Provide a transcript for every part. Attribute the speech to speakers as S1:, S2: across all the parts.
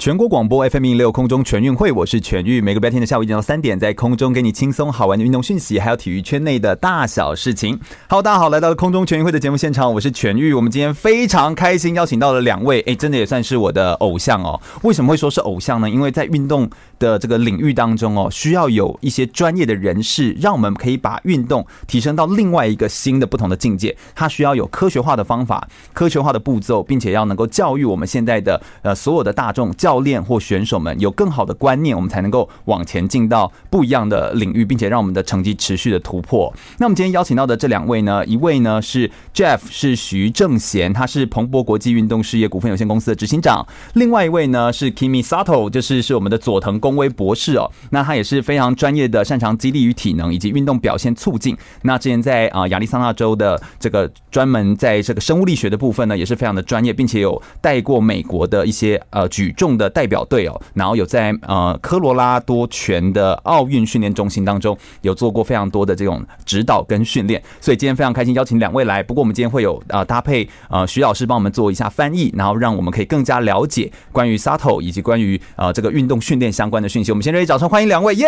S1: 全国广播 FM 一六空中全运会，我是全玉。每个白天的下午一点到三点，在空中给你轻松好玩的运动讯息，还有体育圈内的大小事情。好，大家好，来到空中全运会的节目现场，我是全玉。我们今天非常开心，邀请到了两位，哎，真的也算是我的偶像哦。为什么会说是偶像呢？因为在运动的这个领域当中哦，需要有一些专业的人士，让我们可以把运动提升到另外一个新的不同的境界。它需要有科学化的方法、科学化的步骤，并且要能够教育我们现在的呃所有的大众。教练或选手们有更好的观念，我们才能够往前进到不一样的领域，并且让我们的成绩持续的突破。那我们今天邀请到的这两位呢，一位呢是 Jeff，是徐正贤，他是彭博国际运动事业股份有限公司的执行长；另外一位呢是 Kimi Sato，就是是我们的佐藤公威博士哦。那他也是非常专业的，擅长肌力与体能以及运动表现促进。那之前在啊亚利桑那州的这个专门在这个生物力学的部分呢，也是非常的专业，并且有带过美国的一些呃举重。的代表队哦，然后有在呃科罗拉多泉的奥运训练中心当中有做过非常多的这种指导跟训练，所以今天非常开心邀请两位来。不过我们今天会有呃搭配呃徐老师帮我们做一下翻译，然后让我们可以更加了解关于 Sato 以及关于呃这个运动训练相关的讯息。我们先热烈掌声欢迎两位，耶！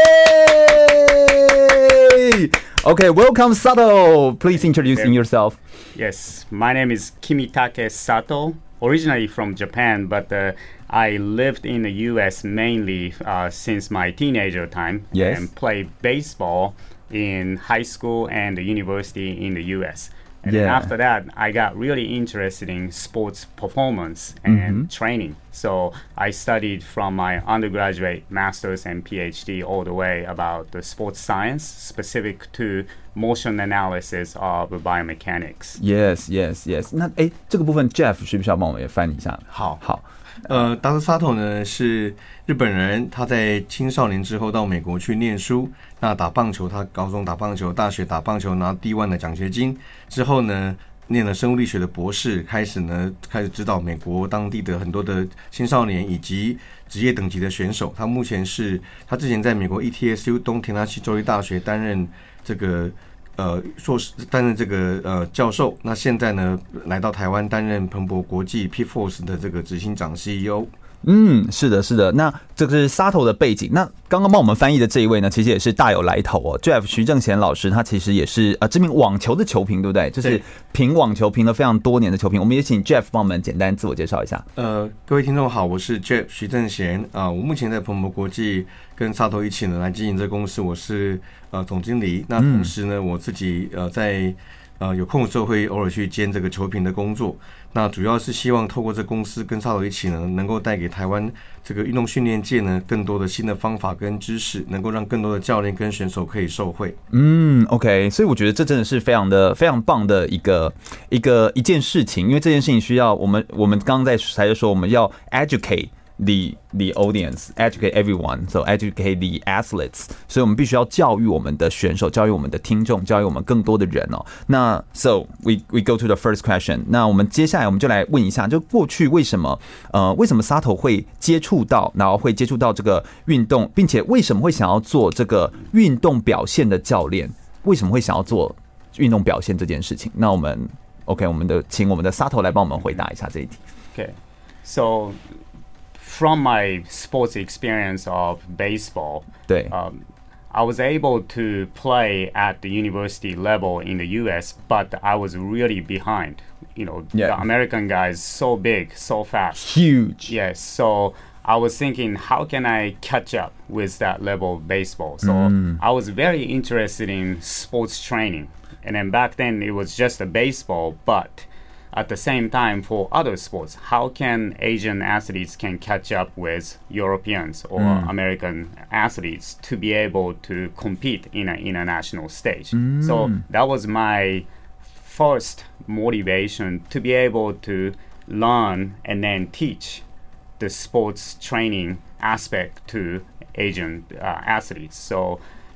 S1: OK，Welcome Sato. Please introduce yourself.
S2: Yes, my name is Kimitake Sato, originally from Japan, but I lived in the U.S. mainly uh, since my teenager time
S1: yes.
S2: and played baseball in high school and the university in the U.S. And
S1: yeah.
S2: after that, I got really interested in sports performance and
S1: mm-hmm.
S2: training. So I studied from my undergraduate, master's, and PhD all the way about the sports science specific to motion analysis of biomechanics.
S1: Yes, yes, yes. 那诶，这个部分 Jeff 需不需要帮我们也翻一下？
S3: 好，
S1: 好。
S3: 呃，Dr. Sato 呢是日本人，他在青少年之后到美国去念书。那打棒球，他高中打棒球，大学打棒球拿 D1 的奖学金。之后呢，念了生物力学的博士，开始呢开始指导美国当地的很多的青少年以及职业等级的选手。他目前是他之前在美国 ETSU 东田纳西州立大学担任这个。呃，硕士担任这个呃教授，那现在呢来到台湾担任彭博国际 P Force 的这个执行长 CEO。
S1: 嗯，是的，是的。那这个是 Sato 的背景。那刚刚帮我们翻译的这一位呢，其实也是大有来头哦。Jeff 徐正贤老师，他其实也是呃知名网球的球评，对不对？就是评网球评了非常多年的球评。我们也请 Jeff 帮我们简单自我介绍一下。
S3: 呃，各位听众好，我是 Jeff 徐正贤啊、呃。我目前在彭博国际跟 Sato 一起呢来经营这公司，我是呃总经理。那同时呢，我自己呃在。呃，有空的时候会偶尔去兼这个球评的工作。那主要是希望透过这公司跟 Sato 一起呢，能够带给台湾这个运动训练界呢更多的新的方法跟知识，能够让更多的教练跟选手可以受惠。
S1: 嗯，OK，所以我觉得这真的是非常的非常棒的一个一个一件事情，因为这件事情需要我们我们刚刚在才就说我们要 educate。The the audience educate everyone so educate the athletes 所以我们必须要教育我们的选手，教育我们的听众，教育我们更多的人哦。那 so we we go to the first question。那我们接下来我们就来问一下，就过去为什么呃为什么沙头会接触到，然后会接触到这个运动，并且为什么会想要做这个运动表现的教练？为什么会想要做运动表现这件事情？那我们 OK，我们的请我们的沙头来帮我们回答一下这一题。
S2: OK，so。From my sports experience of baseball, um, I was able to play at the university level in the U.S., but I was really behind. You know, yeah. the American guys so big, so fast,
S1: huge.
S2: Yes, so I was thinking, how can I catch up with that level of baseball? So
S1: mm.
S2: I was very interested in sports training, and then back then it was just a baseball, but at the same time for other sports how can asian athletes can catch up with europeans or
S1: mm.
S2: american athletes to be able to compete in an international stage
S1: mm.
S2: so that was my first motivation to be able to learn and then teach the sports training aspect to asian uh, athletes so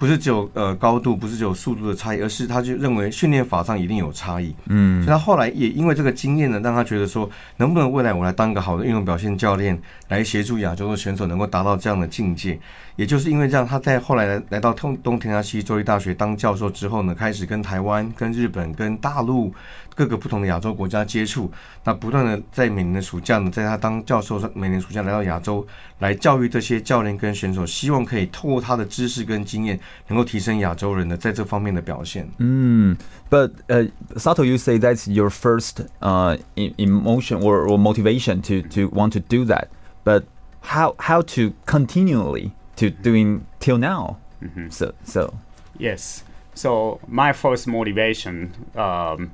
S3: 不是只有呃高度，不是只有速度的差异，而是他就认为训练法上一定有差异。嗯，所以他后来也因为这个经验呢，让他觉得说，能不能未来我来当个好的运动表现教练，来协助亚洲的选手能够达到这样的境界。也就是因为这样，他在后来来到东东田亚西州立大学当教授之后呢，开始跟台湾、跟日本、跟大陆。各个不同的亚洲国家接触，那不断的在每年的暑假呢，在他当教授，每年暑假来到亚洲来教育这些教练跟选手，希望可以透过他的知识跟经验，能够提升亚洲人的在这方面的表现。
S1: 嗯，But 呃、uh,，Sato，you say that's your first 呃、uh, emotion or or motivation to to want to do that，but how how to continually to doing till now. Mm-hmm. So so
S2: yes. So my first motivation, um,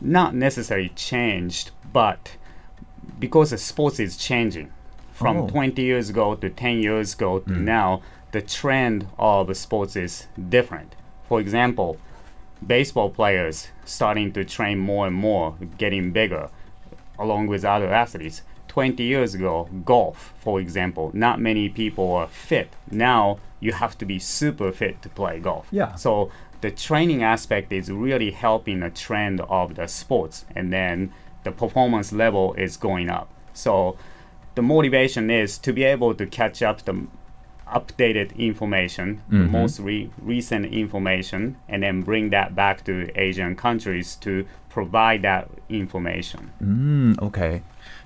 S2: not necessarily changed, but because the sports is changing from oh. 20 years ago to 10 years ago to mm. now, the trend of sports is different. For example, baseball players starting to train more and more, getting bigger, along with other athletes. 20 years ago, golf, for example, not many people are fit. Now you have to be super fit to play golf.
S1: Yeah.
S2: So the training aspect is really helping the trend of the sports and then the performance level is going up so the motivation is to be able to catch up the updated information mm-hmm. the most re- recent information and then bring that back to asian countries to provide that information
S1: mm, okay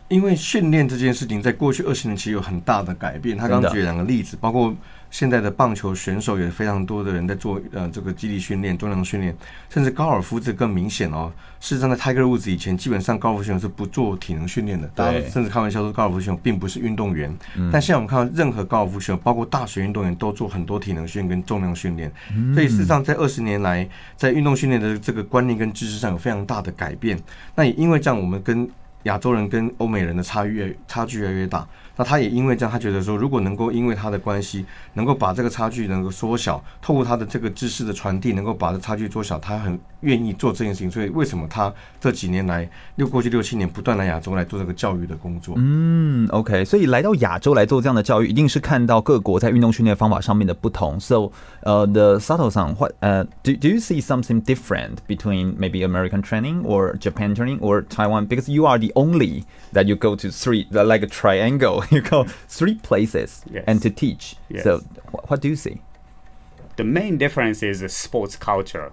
S3: 因为训练这件事情在过去二十年其实有很大的改变他刚举两个例子包括现在的棒球选手也非常多的人在做呃这个肌力训练、重量训练，甚至高尔夫这更明显哦。事实上，在 Tiger Woods 以前，基本上高尔夫选手是不做体能训练的，大家甚至开玩笑说高尔夫选手并不是运动员。但现在我们看到，任何高尔夫选手，包括大学运动员，都做很多体能训练跟重量训练。所以事实上，在二十年来，在运动训练的这个观念跟知识上有非常大的改变。那也因为这样，我们跟亚洲人跟欧美人的差越差距越来越大。那他也因为这样，他觉得说，如果能够因为他的关系，能够把这个差距能够缩小，透过他的这个知识的传递，能够把这差距缩小，他很愿意做这件事情。所以为什么他这几年来六过去六七年不断来亚洲来做这个教育的工作？
S1: 嗯，OK，所以来到亚洲来做这样的教育，一定是看到各国在运动训练方法上面的不同。So，呃、uh,，the Sato 上，what 呃、uh,，do do you see something different between maybe American training or Japan training or Taiwan? Because you are the only that you go to three like a triangle. you go three places yes. and to teach. Yes. So, wh- what do you see?
S2: The main difference is the sports culture.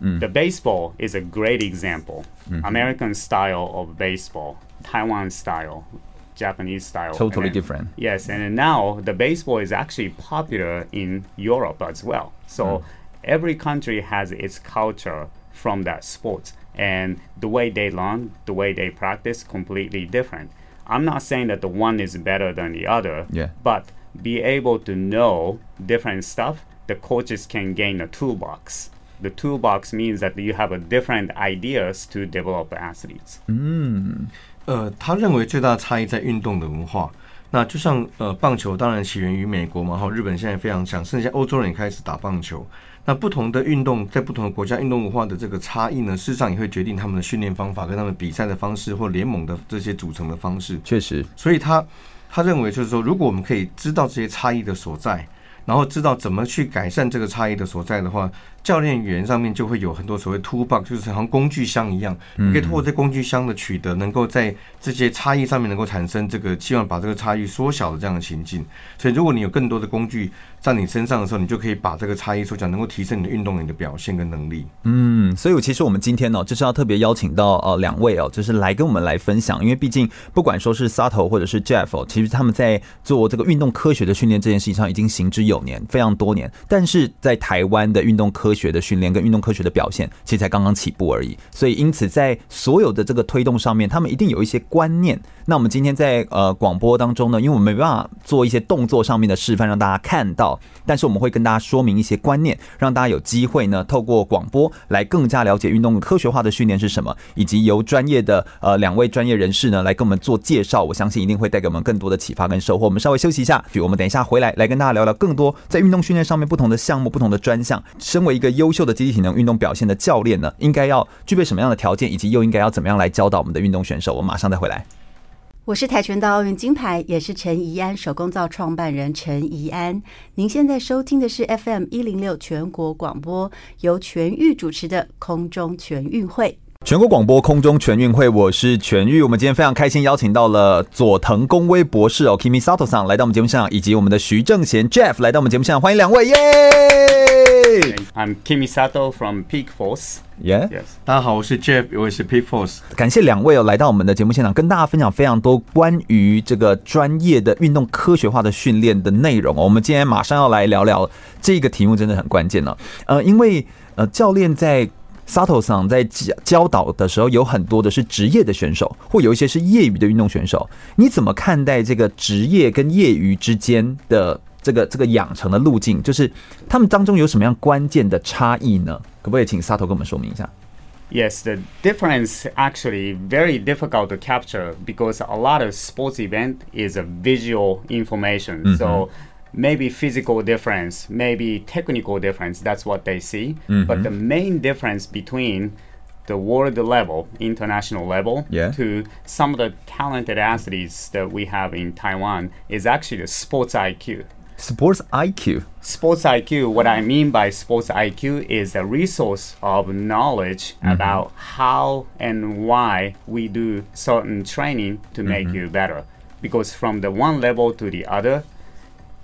S2: The baseball is a great example. Mm-hmm. American style of baseball, Taiwan style, Japanese style.
S1: Totally then, different.
S2: Yes, and now the baseball is actually popular in Europe as well. So mm. every country has its culture from that sport, and the way they learn, the way they practice, completely different. I'm not saying that the one is better than the other,
S1: yeah.
S2: but be able to know different stuff, the coaches can gain a toolbox. The toolbox means that you have a different ideas to develop athletes.
S3: 嗯，呃，他认为最大的差异在运动的文化。那就像呃，棒球当然起源于美国嘛，然后日本现在非常强，甚至欧洲人也开始打棒球。那不同的运动在不同的国家运动文化的这个差异呢，事实上也会决定他们的训练方法跟他们比赛的方式或联盟的这些组成的方式。
S1: 确实，
S3: 所以他他认为就是说，如果我们可以知道这些差异的所在，然后知道怎么去改善这个差异的所在的话。教练员上面就会有很多所谓 toolbox，就是好像工具箱一样，你可以通过这工具箱的取得，能够在这些差异上面能够产生这个希望把这个差异缩小的这样的情境。所以，如果你有更多的工具在你身上的时候，你就可以把这个差异缩小，能够提升你的运动员的表现跟能力。
S1: 嗯，所以我其实我们今天呢，就是要特别邀请到呃两位哦，就是来跟我们来分享，因为毕竟不管说是 Sato 或者是 Jeff 哦，其实他们在做这个运动科学的训练这件事情上已经行之有年，非常多年。但是在台湾的运动科科学的训练跟运动科学的表现，其实才刚刚起步而已。所以因此在所有的这个推动上面，他们一定有一些观念。那我们今天在呃广播当中呢，因为我们没办法做一些动作上面的示范让大家看到，但是我们会跟大家说明一些观念，让大家有机会呢透过广播来更加了解运动科学化的训练是什么，以及由专业的呃两位专业人士呢来跟我们做介绍。我相信一定会带给我们更多的启发跟收获。我们稍微休息一下，我们等一下回来来跟大家聊聊更多在运动训练上面不同的项目、不同的专项。身为个优秀的集体体能运动表现的教练呢，应该要具备什么样的条件，以及又应该要怎么样来教导我们的运动选手？我们马上再回来。
S4: 我是跆拳道奥运金牌，也是陈怡安手工皂创办人陈怡安。您现在收听的是 FM 一零六全国广播，由全玉主持的空中全运会。
S1: 全国广播空中全运会，我是全玉。我们今天非常开心邀请到了佐藤公威博士哦，Kimi Sato 桑来到我们节目现场，以及我们的徐正贤 Jeff 来到我们节目现场，欢迎两位，耶、
S2: yeah!！I'm Kimi Sato from Peak Force。
S1: Yeah，Yes，
S3: 大家好，我是 Jeff，我也是 Peak Force。
S1: 感谢两位哦来到我们的节目现场，跟大家分享非常多关于这个专业的运动科学化的训练的内容哦。我们今天马上要来聊聊这个题目，真的很关键呢。呃，因为呃教练在。Sato 桑在教教导的时候，有很多的是职业的选手，或有一些是业余的运动选手。你怎么看待这个职业跟业余之间的这个这个养成的路径？就是他们当中有什么样关键的差异呢？可不可以请 Sato 跟我们说明一下？
S2: Yes, the difference actually very difficult to capture because a lot of sports event is a visual information. So maybe physical difference, maybe technical difference. That's what they see. Mm-hmm. But the main difference between the world level, international level,
S1: yeah.
S2: to some of the talented athletes that we have in Taiwan is actually the sports IQ.
S1: Sports IQ.
S2: Sports IQ. What I mean by sports IQ is a resource of knowledge mm-hmm. about how and why we do certain training to make mm-hmm. you better. Because from the one level to the other,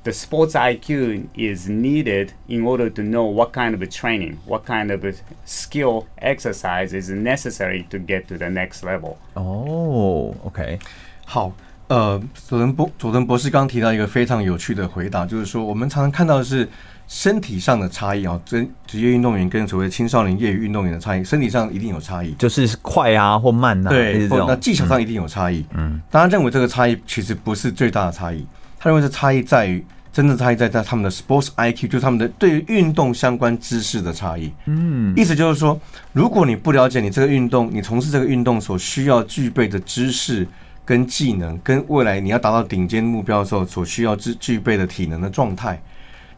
S2: the sports IQ is needed in order to know what kind of a training, what kind of a skill exercise is necessary to get to the next level.
S1: Oh, OK，
S3: 好，呃，佐藤博佐藤博士刚提到一个非常有趣的回答，就是说我们常常看到的是身体上的差异啊，职职业运动员跟所谓青少年业余运动员的差异，身体上一定有差异，
S1: 就是快啊或慢啊，
S3: 对，或那技巧上一定有差异。嗯，大家认为这个差异其实不是最大的差异，他认为是差异在于。真正差异在在他们的 sports IQ，就是他们的对于运动相关知识的差异。嗯，意思就是说，如果你不了解你这个运动，你从事这个运动所需要具备的知识跟技能，跟未来你要达到顶尖目标的时候所需要具具备的体能的状态。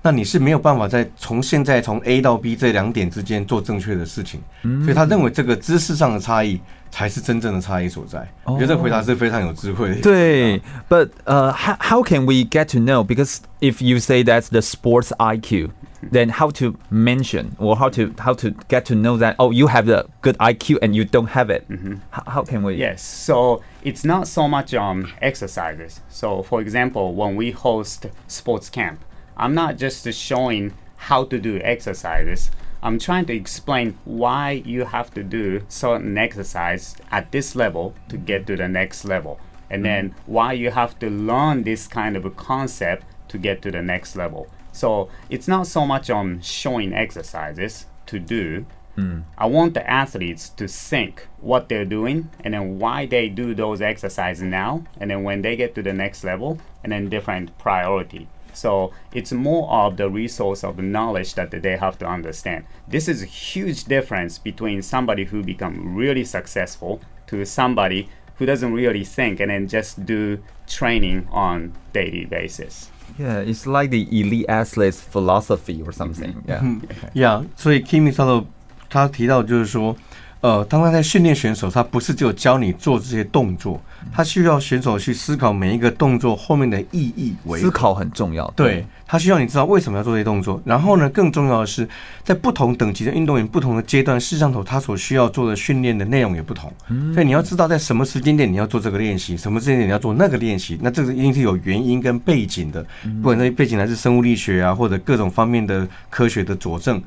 S3: 那你是没有办法在从现在从 A 到 B 这两点之间做正确的事情，所以他认为这个知识上的差异才是真正的差异所在。我觉得这个回答是非常有智慧的。
S1: 对，But 呃，how how can we get to know? Because if you say that's the sports IQ, then how to mention or how to how to get to know that oh you have the good IQ and you don't have it? Mm-hmm. How how can we?
S2: Yes, so it's not so much on exercises. So for example, when we host sports camp. I'm not just showing how to do exercises. I'm trying to explain why you have to do certain exercise at this level to get to the next level. And mm-hmm. then why you have to learn this kind of a concept to get to the next level. So it's not so much on showing exercises to do. Mm. I want the athletes to think what they're doing and then why they do those exercises now. And then when they get to the next level, and then different priority. So it's more of the resource of the knowledge that they have to understand. This is a huge difference between somebody who become really successful to somebody who doesn't really think and then just do training on daily basis.
S1: Yeah, it's like the elite athletes philosophy or something.
S3: Mm-hmm. Yeah. Yeah. 所以 Kimi Sato 他提到就是说。 呃，当他在训练选手，他不是只有教你做这些动作，他需要选手去思考每一个动作后面的意义为。
S1: 思考很重要。
S3: 对，他需要你知道为什么要做这些动作。然后呢，更重要的是，在不同等级的运动员、不同的阶段，摄像头他所需要做的训练的内容也不同。所以你要知道在什么时间点你要做这个练习，什么时间点你要做那个练习。那这个一定是有原因跟背景的，不管那些背景来自生物力学啊，或者各种方面的科学的佐证，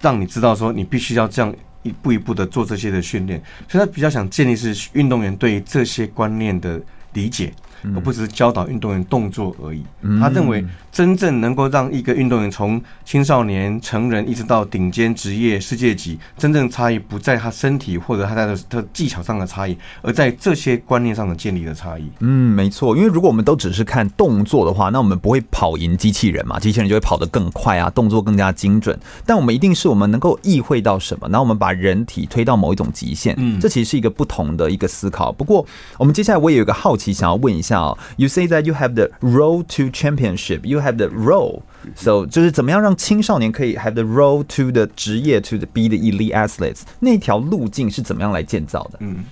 S3: 让你知道说你必须要这样。一步一步的做这些的训练，所以他比较想建立是运动员对于这些观念的理解，而不只是教导运动员动作而已。他认为，真正能够让一个运动员从青少年、成人一直到顶尖职业、世界级，真正差异不在他身体或者他在他技巧上的差异，而在这些观念上的建立的差异。
S1: 嗯，没错。因为如果我们都只是看动作的话，那我们不会跑赢机器人嘛？机器人就会跑得更快啊，动作更加精准。但我们一定是我们能够意会到什么，然后我们把人体推到某一种极限。嗯，这其实是一个不同的一个思考。不过，我们接下来我也有一个好奇，想要问一下哦。You say that you have the road to championship, you have the role. So 就是怎么样让青少年可以 have the road to the 职业 to the be the elite athletes？那条路径是怎么样来建造的？
S2: 嗯，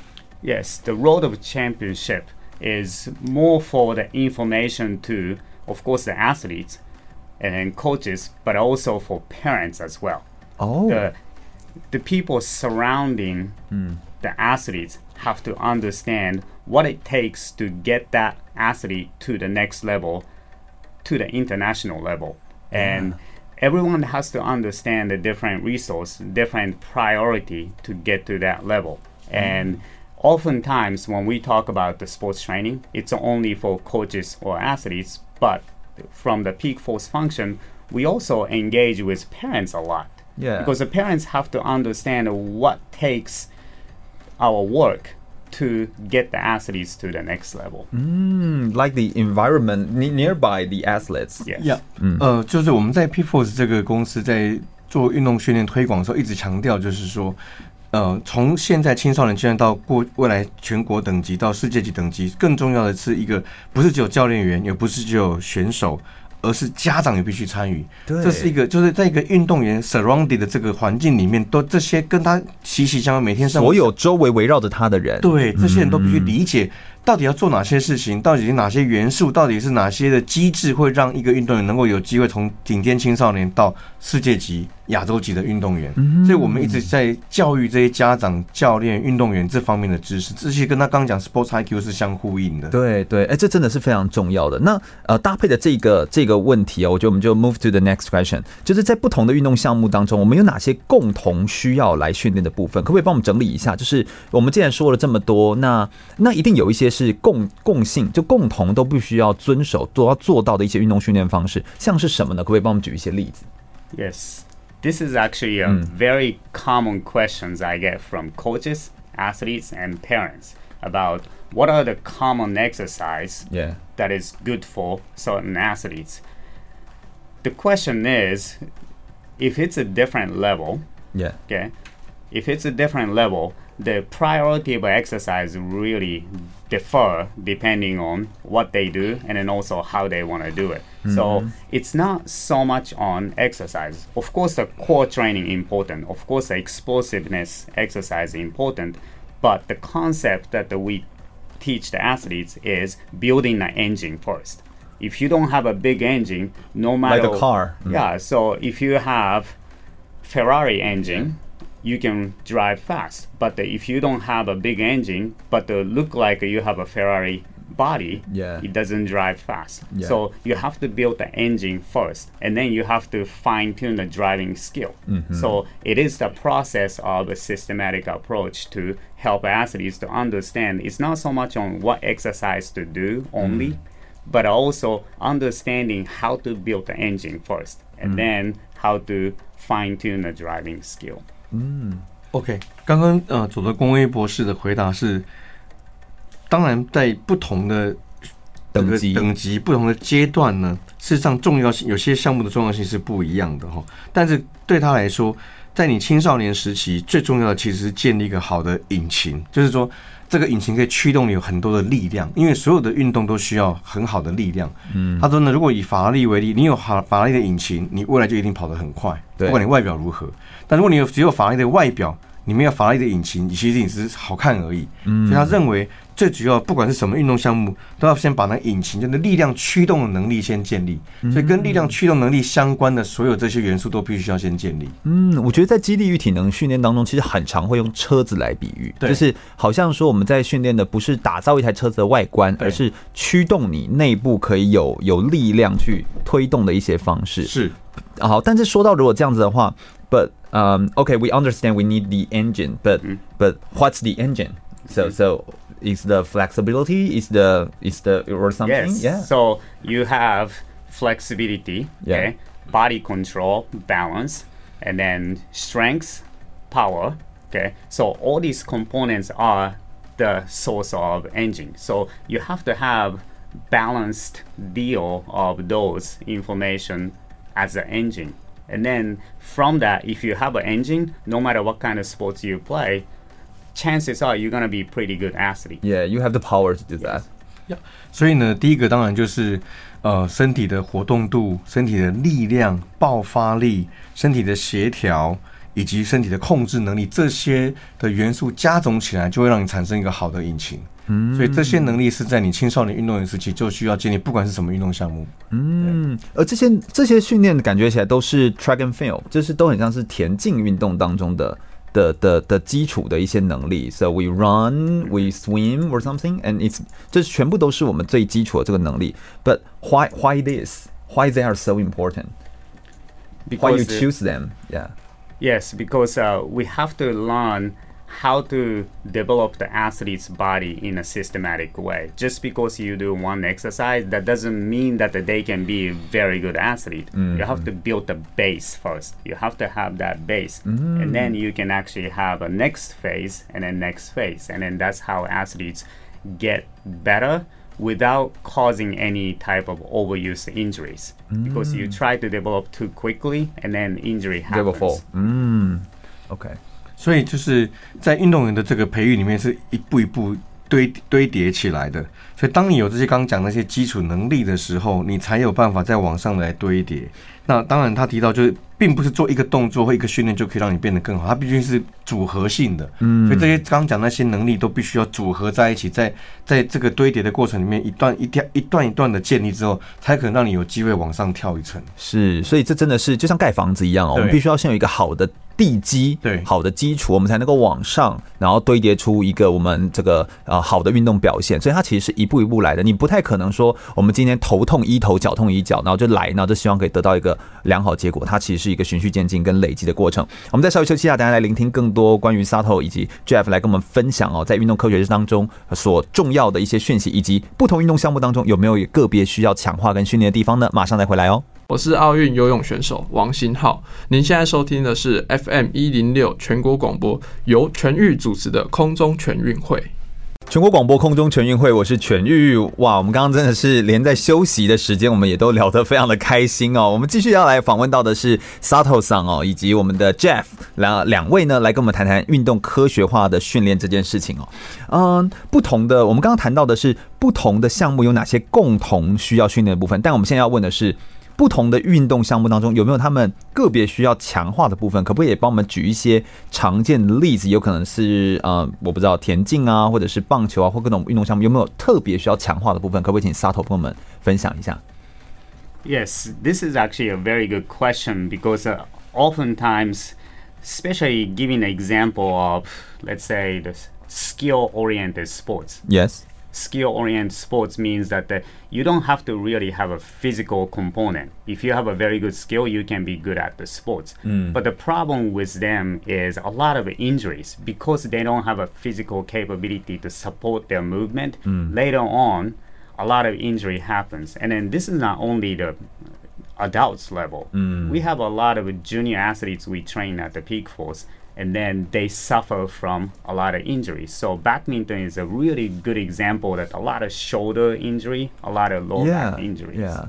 S2: Yes, the road of championship is more for the information to, of course, the athletes and coaches, but also for parents as well.
S1: Oh.
S2: The, the people surrounding the athletes have to understand what it takes to get that athlete to the next level, to the international level. And everyone has to understand the different resource, different priority to get to that level. Mm-hmm. And oftentimes when we talk about the sports training, it's only for coaches or athletes, but from the peak force function, we also engage with parents a lot.
S1: Yeah.
S2: Because the parents have to understand what takes our work to get the athletes to the next level.
S1: Mm, like the environment nearby the athletes.
S2: Yes.
S3: Yeah. 呃，就是我们在 Peak Force 这个公司在做运动训练推广的时候，一直强调就是说，呃，从现在青少年阶段到过未来全国等级到世界级等级，更重要的是一个不是只有教练员，也不是只有选手。而是家长也必须参与，这是一个就是在一个运动员 surrounded 的这个环境里面，都这些跟他息息相关，每天
S1: 所有周围围绕着他的人，
S3: 对这些人都必须理解。到底要做哪些事情？到底是哪些元素？到底是哪些的机制会让一个运动员能够有机会从顶尖青少年到世界级、亚洲级的运动员？所以我们一直在教育这些家长、教练、运动员这方面的知识，这些跟他刚刚讲 sports IQ 是相呼应的。
S1: 对对，哎、欸，这真的是非常重要的。那呃，搭配的这个这个问题啊，我觉得我们就 move to the next question，就是在不同的运动项目当中，我们有哪些共同需要来训练的部分？可不可以帮我们整理一下？就是我们既然说了这么多，那那一定有一些。是共共性，就共同都必须要遵守，都要做到的一些运动训练方式，像是什么呢？可不可以帮我们举一些例子？
S2: Yes, this is actually a very common questions I get from coaches, athletes, and parents about what are the common exercise
S1: yeah.
S2: that is good for certain athletes. The question is, if it's a different level,
S1: yeah,
S2: okay, if it's a different level, the priority of exercise really differ depending on what they do and then also how they want to do it. Mm-hmm. So it's not so much on exercise. Of course, the core training important. Of course, the explosiveness exercise important. But the concept that the, we teach the athletes is building the engine first. If you don't have a big engine, no matter
S1: like a car,
S2: mm-hmm. yeah. So if you have Ferrari engine. Yeah you can drive fast. But if you don't have a big engine, but look like you have a Ferrari body,
S1: yeah.
S2: it doesn't drive fast.
S1: Yeah.
S2: So you have to build the engine first, and then you have to fine tune the driving skill.
S1: Mm-hmm.
S2: So it is the process of a systematic approach to help athletes to understand it's not so much on what exercise to do only. Mm. But also understanding how to build the engine first, and mm. then how to fine tune the driving skill.
S3: 嗯，OK，刚刚呃，佐德公威博士的回答是，当然在不同的等级、等级、不同的阶段呢，事实上重要性有些项目的重要性是不一样的哈。但是对他来说，在你青少年时期，最重要的其实是建立一个好的引擎，就是说这个引擎可以驱动你有很多的力量，因为所有的运动都需要很好的力量。嗯，他说呢，如果以法拉利为例，你有好法拉利的引擎，你未来就一定跑得很快，不管你外表如何。但如果你有只有法拉利的外表，你没有法拉利的引擎，你其实只是好看而已。嗯，所以他认为最主要，不管是什么运动项目，都要先把那引擎，就是力量驱动的能力先建立。所以跟力量驱动能力相关的所有这些元素都必须要先建立。
S1: 嗯，我觉得在激励与体能训练当中，其实很常会用车子来比喻，就是好像说我们在训练的不是打造一台车子的外观，而是驱动你内部可以有有力量去推动的一些方式。
S3: 是，
S1: 好，但是说到如果这样子的话，but Um, okay, we understand we need the engine, but but what's the engine? So so is the flexibility is the is the or something?
S2: Yes.
S1: yeah.
S2: So you have flexibility
S1: Yeah.
S2: okay? Body control balance and then strength power okay? So all these components are the source of engine. So you have to have balanced deal of those information as an engine and then from that if you have an engine no matter what kind of sports you play chances are you're going to be pretty good athlete
S1: yeah you have the power to do that
S3: 所以呢，第一个当然就是呃身体的活动度、身体的力量、爆发力、身体的协调以及身体的控制能力这些的元素加总起来，就会让你产生一个好的引擎。 嗯，所以这些能力是在你青少年运动员时期就需要建立，不管是什么运动项目。
S1: 嗯，而这些这些训练感觉起来都是 track and field，就是都很像是田径运动当中的。的的的基础的一些能力，so we run, we swim or something, and it's 这全部都是我们最基础的这个能力。But why why this? Why they are so important? Why you choose them? Yeah.
S2: Yes, because uh, we have to learn how to develop the athlete's body in a systematic way. Just because you do one exercise, that doesn't mean that they can be a very good athlete.
S1: Mm-hmm.
S2: You have to build the base first. You have to have that base, and mm-hmm. then you can actually have a next phase and then next phase, and then that's how athletes get better without causing any type of overuse injuries. Because you mm. try to develop too quickly, and then injury
S1: They will
S2: happens. Mm.
S1: fall. 嗯，OK。
S3: 所以就是在运动员的这个培育里面，是一步一步堆堆叠起来的。所以当你有这些刚刚讲那些基础能力的时候，你才有办法再往上来堆叠。那当然，他提到就是，并不是做一个动作或一个训练就可以让你变得更好，它毕竟是组合性的。嗯，所以这些刚刚讲那些能力都必须要组合在一起，在在这个堆叠的过程里面，一段一段一段一段的建立之后，才可能让你有机会往上跳一层。
S1: 是，所以这真的是就像盖房子一样哦，我们必须要先有一个好的地基，
S3: 对，
S1: 好的基础，我们才能够往上，然后堆叠出一个我们这个呃好的运动表现。所以它其实是一步一步来的，你不太可能说我们今天头痛医头，脚痛医脚，然后就来，然后就希望可以得到一个良好结果。它其实是一个循序渐进跟累积的过程。我们再稍微休息一下，大家来聆听更多关于 Sato 以及 Jeff 来跟我们分享哦，在运动科学当中所重要的一些讯息，以及不同运动项目当中有没有个别需要强化跟训练的地方呢？马上再回来哦。
S5: 我是奥运游泳选手王新浩，您现在收听的是 FM 一零六全国广播，由全玉主持的空中全运会。
S1: 全国广播空中全运会，我是全玉。哇，我们刚刚真的是连在休息的时间，我们也都聊得非常的开心哦。我们继续要来访问到的是 Sato 桑哦，以及我们的 Jeff 两两位呢，来跟我们谈谈运动科学化的训练这件事情哦。嗯，不同的，我们刚刚谈到的是不同的项目有哪些共同需要训练的部分，但我们现在要问的是。不同的运动项目当中，有没有他们个别需要强化的部分？可不可以也帮我们举一些常见的例子？有可能是呃，我不知道田径啊，或者是棒球啊，或各种运动项目，有没有特别需要强化的部分？可不可以请 Sato 跟我们分享一下
S2: ？Yes, this is actually a very good question because uh, oftentimes, especially giving an example of, let's say, the skill-oriented sports.
S1: Yes.
S2: Skill-oriented sports means that the, you don't have to really have a physical component. If you have a very good skill, you can be good at the sports.
S1: Mm.
S2: But the problem with them is a lot of injuries because they don't have a physical capability to support their movement.
S1: Mm.
S2: Later on, a lot of injury happens, and then this is not only the adults level.
S1: Mm.
S2: We have a lot of junior athletes we train at the peak force and then they suffer from a lot of injuries. So badminton is a really good example that a lot of shoulder injury, a lot of low
S1: yeah,
S2: back injuries.
S1: Yeah.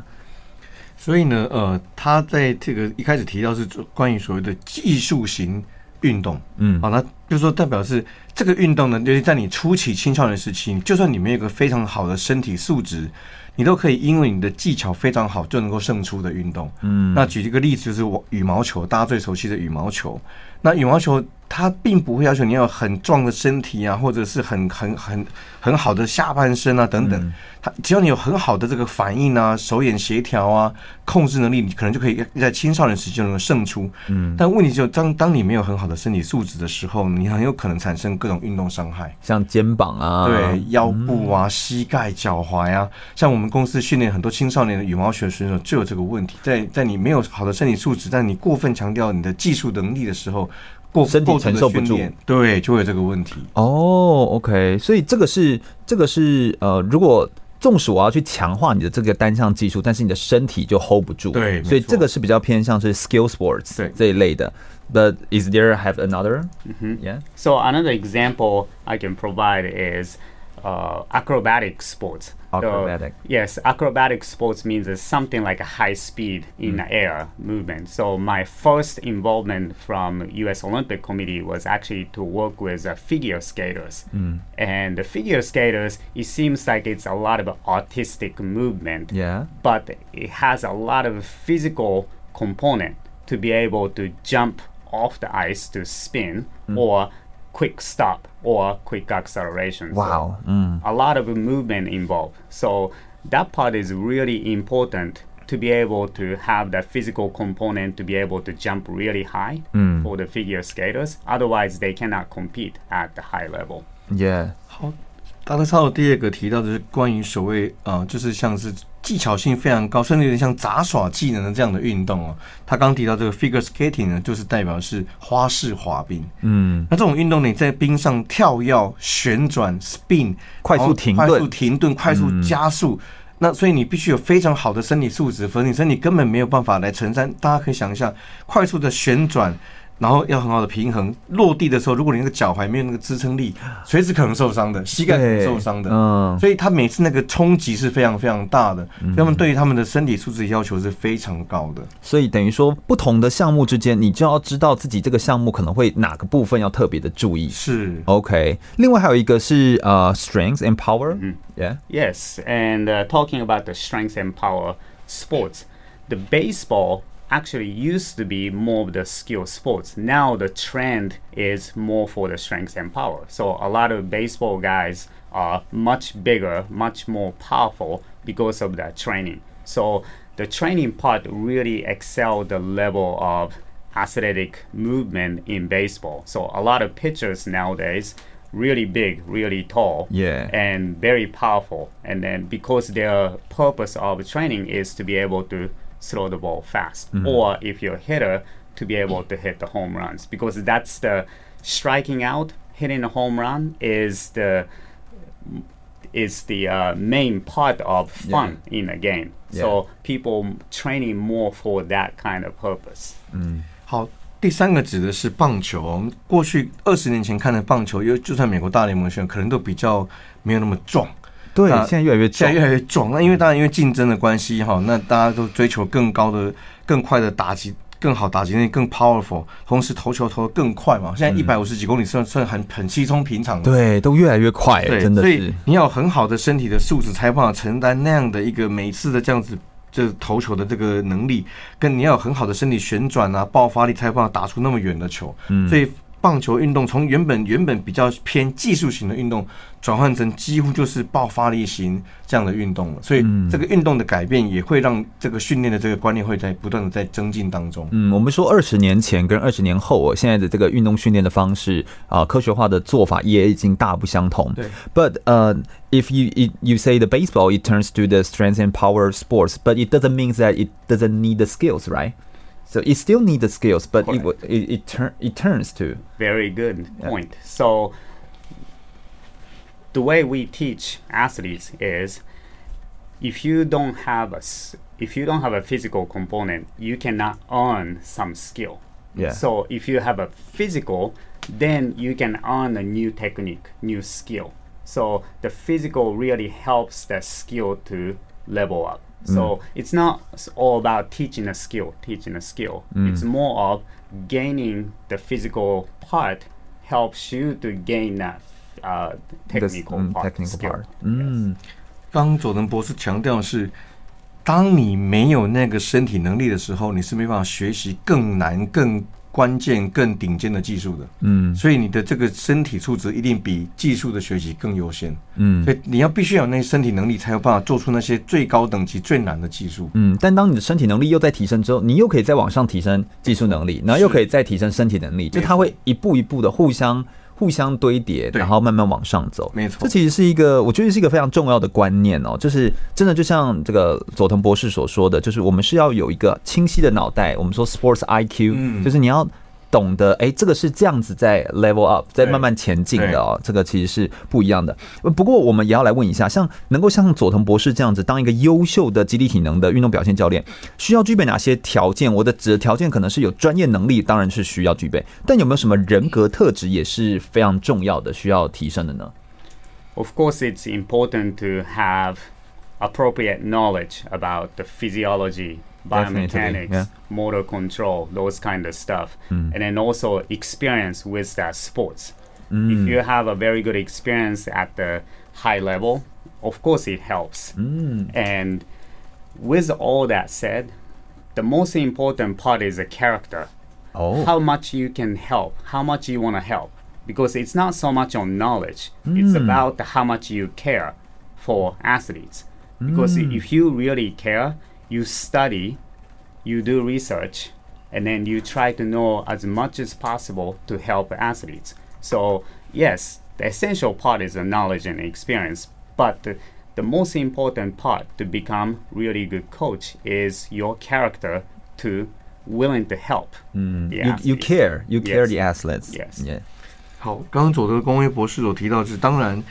S3: 所以呢，呃，他在这个一开始提到是关于所谓的技术型运动，
S1: 嗯，
S3: 好，那就是说代表是这个运动呢，就是在你初期青少年时期，就算你没有一个非常好的身体素质，你都可以因为你的技巧非常好就能够胜出的运动。嗯，那举一个例子就是我羽毛球，大家最熟悉的羽毛球。那羽毛球它并不会要求你要有很壮的身体啊，或者是很很很很好的下半身啊等等。他只要你有很好的这个反应啊、手眼协调啊、控制能力，你可能就可以在青少年时期就能够胜出。嗯，但问题就当当你没有很好的身体素质的时候，你很有可能产生各种运动伤害，
S1: 像肩膀啊、
S3: 对腰部啊、膝盖、脚踝啊。像我们公司训练很多青少年的羽毛球选手就有这个问题，在在你没有好的身体素质，但你过分强调你的技术能力的时候。过
S1: 身体承受不住，
S3: 对，就会有这个问题。
S1: 哦，OK，所以这个是这个是呃，如果纵使我要去强化你的这个单项技术，但是你的身体就 hold 不住，
S3: 对，
S1: 所以这个是比较偏向是 skill sports
S3: 对
S1: 这一类的。But is there have another?
S2: Mm-hmm.
S1: Yeah.
S2: So another example I can provide is uh, acrobatic sports.
S1: Acrobatic.
S2: So, yes, acrobatic sports means it's something like a high speed in mm. the air movement. So my first involvement from U.S. Olympic Committee was actually to work with uh, figure skaters. Mm. And the figure skaters, it seems like it's a lot of artistic movement.
S1: Yeah.
S2: But it has a lot of physical component to be able to jump off the ice to spin mm. or quick stop or quick acceleration.
S1: Wow.
S2: So mm. A lot of movement involved. So that part is really important to be able to have that physical component to be able to jump really high mm. for the figure skaters. Otherwise, they cannot compete at the high level.
S1: Yeah.
S3: 好，大家稍后第二个提到的是关于所谓啊、呃，就是像是。 技巧性非常高，甚至有点像杂耍技能的这样的运动哦。他刚提到这个 figure skating 呢，就是代表是花式滑冰。嗯，那这种运动你在冰上跳跃、旋转、spin、
S1: 快速停顿、
S3: 快速停顿、快速加速，嗯、那所以你必须有非常好的身体素质，否则你身体根本没有办法来承担。大家可以想一下，快速的旋转。然后要很好的平衡，落地的时候，如果你那个脚踝没有那个支撑力，随时可能受伤的，膝盖可能受伤的。嗯，所以他每次那个冲击是非常非常大的，他们对于他们的身体素质要求是非常高的。
S1: 所以等于说，不同的项目之间，你就要知道自己这个项目可能会哪个部分要特别的注意。
S3: 是
S1: OK。另外还有一个是呃，strength and power。
S2: 嗯
S1: ，Yeah。
S2: Yes, and talking about the strength and power sports, the baseball. Actually used to be more of the skill sports. Now the trend is more for the strength and power. So a lot of baseball guys are much bigger, much more powerful because of that training. So the training part really excel the level of athletic movement in baseball. So a lot of pitchers nowadays really big, really tall,
S1: yeah,
S2: and very powerful. And then because their purpose of training is to be able to throw the ball fast, mm-hmm. or if you're a hitter, to be able to hit the home runs because that's the striking out, hitting a home run is the is the uh, main part of fun yeah. in a game. Yeah. So people training more for that kind of purpose.
S3: 嗯，好，第三个指的是棒球。我们过去二十年前看的棒球，因为就算美国大联盟选手可能都比较没有那么壮。
S1: 对，现在越来越壮，
S3: 现在越来越壮。那因为当然因为竞争的关系哈，那大家都追求更高的、更快的打击，更好打击那，更 powerful，同时投球投得更快嘛。现在一百五十几公里算算很很稀松平常的。
S1: 对，都越来越快，
S3: 对，
S1: 真的。
S3: 所以你要有很好的身体的素质，才有办法承担那样的一个每次的这样子这投球的这个能力，跟你要有很好的身体旋转啊、爆发力，才有办法打出那么远的球。嗯，所以。棒球运动从原本原本比较偏技术型的运动，转换成几乎就是爆发力型这样的运动了。所以这个运动的改变也会让这个训练的这个观念会在不断的在增进当中。
S1: 嗯，我们说二十年前跟二十年后，现在的这个运动训练的方式啊，科学化的做法也已经大不相同。
S3: 对
S1: ，But 呃、uh,，if you you say the baseball it turns to the strength and power sports, but it doesn't mean that it doesn't need the skills, right? So it still needs the skills, but it, it it turn it turns to
S2: very good point. Yeah. So the way we teach athletes is if you don't have a if you don't have a physical component, you cannot earn some skill.
S1: Yeah.
S2: So if you have a physical, then you can earn a new technique, new skill. So the physical really helps the skill to level up. So mm. it's not all about teaching a skill, teaching a skill. Mm. It's more of gaining the physical part helps you to gain that uh, technical
S1: This,
S2: part.
S1: Technical skill. part. 嗯，
S3: 刚佐藤博士强调的是，当你没有那个身体能力的时候，你是没办法学习更难、更 关键、更顶尖的技术的，嗯，所以你的这个身体素质一定比技术的学习更优先，嗯，所以你要必须有那些身体能力，才有办法做出那些最高等级、最难的技术，
S1: 嗯。但当你的身体能力又在提升之后，你又可以再往上提升技术能力，然后又可以再提升身体能力，就它会一步一步的互相。互相堆叠，然后慢慢往上走。
S3: 没错，
S1: 这其实是一个，我觉得是一个非常重要的观念哦。就是真的，就像这个佐藤博士所说的，就是我们是要有一个清晰的脑袋。我们说 sports IQ，就是你要懂得，哎，这个是这样子在 level up，在慢慢前进的哦，这个其实是不一样的。不过我们也要来问一下，像能够像佐藤博士这样子当一个优秀的肌力体能的运动表现教练，需要具备哪些条件？我的指的条件可能是有专业能力，当然是需要具备，但有没有什么人格特质也是非常重要的，需要提升的呢
S2: ？Of course, it's important to have appropriate knowledge about the physiology. Biomechanics, yeah. motor control, those kind of stuff, mm. and then also experience with that sports. Mm. If you have a very good experience at the high level, of course it helps. Mm. And with all that said, the most important part is the character. Oh. How much you can help, how much you want to help. Because it's not so much on knowledge, it's mm. about how much you care for athletes. Because mm. if you really care, you study, you do research, and then you try to know as much as possible to help athletes. So, yes, the essential part is the knowledge and experience, but the, the most important part to become really good coach is your character to willing to help.
S1: Mm. You, you care, you care yes. the athletes.
S2: Yes.
S1: Yeah.
S3: 好，刚刚佐德公威博士所提到是，当然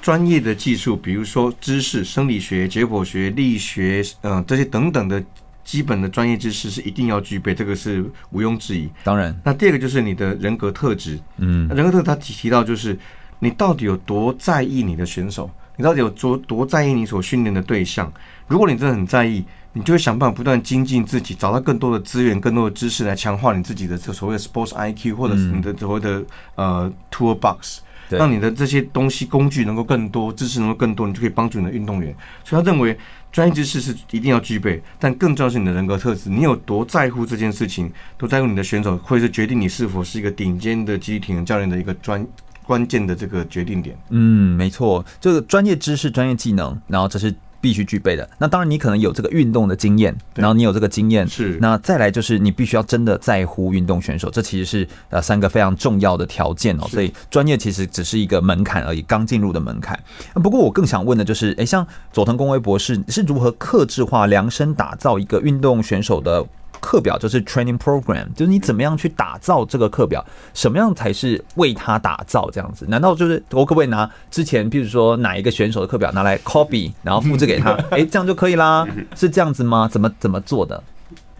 S3: 专业的技术，比如说知识、生理学、解剖学、力学，嗯、呃，这些等等的基本的专业知识是一定要具备，这个是毋庸置疑。
S1: 当然，
S3: 那第二个就是你的人格特质。嗯，人格特质他提提到就是你到底有多在意你的选手，你到底有多多在意你所训练的对象。如果你真的很在意，你就会想办法不断精进自己，找到更多的资源、更多的知识来强化你自己的这所谓的 sports IQ，或者是你的所谓的呃 toolbox。让你的这些东西工具能够更多，知识能够更多，你就可以帮助你的运动员。所以他认为专业知识是一定要具备，但更重要是你的人格特质。你有多在乎这件事情，多在乎你的选手，会是决定你是否是一个顶尖的肌力体能教练的一个专关键的这个决定点。
S1: 嗯，没错，这个专业知识、专业技能，然后这是。必须具备的。那当然，你可能有这个运动的经验，然后你有这个经验，
S3: 是。
S1: 那再来就是你必须要真的在乎运动选手，这其实是呃三个非常重要的条件哦。所以专业其实只是一个门槛而已，刚进入的门槛。不过我更想问的就是，诶，像佐藤公威博士是如何克制化、量身打造一个运动选手的？课表就是 training program，就是你怎么样去打造这个课表，什么样才是为他打造这样子？难道就是我可不可以拿之前，比如说哪一个选手的课表拿来 copy，然后复制给他，哎，这样就可以啦？是这样子吗？怎么怎么做的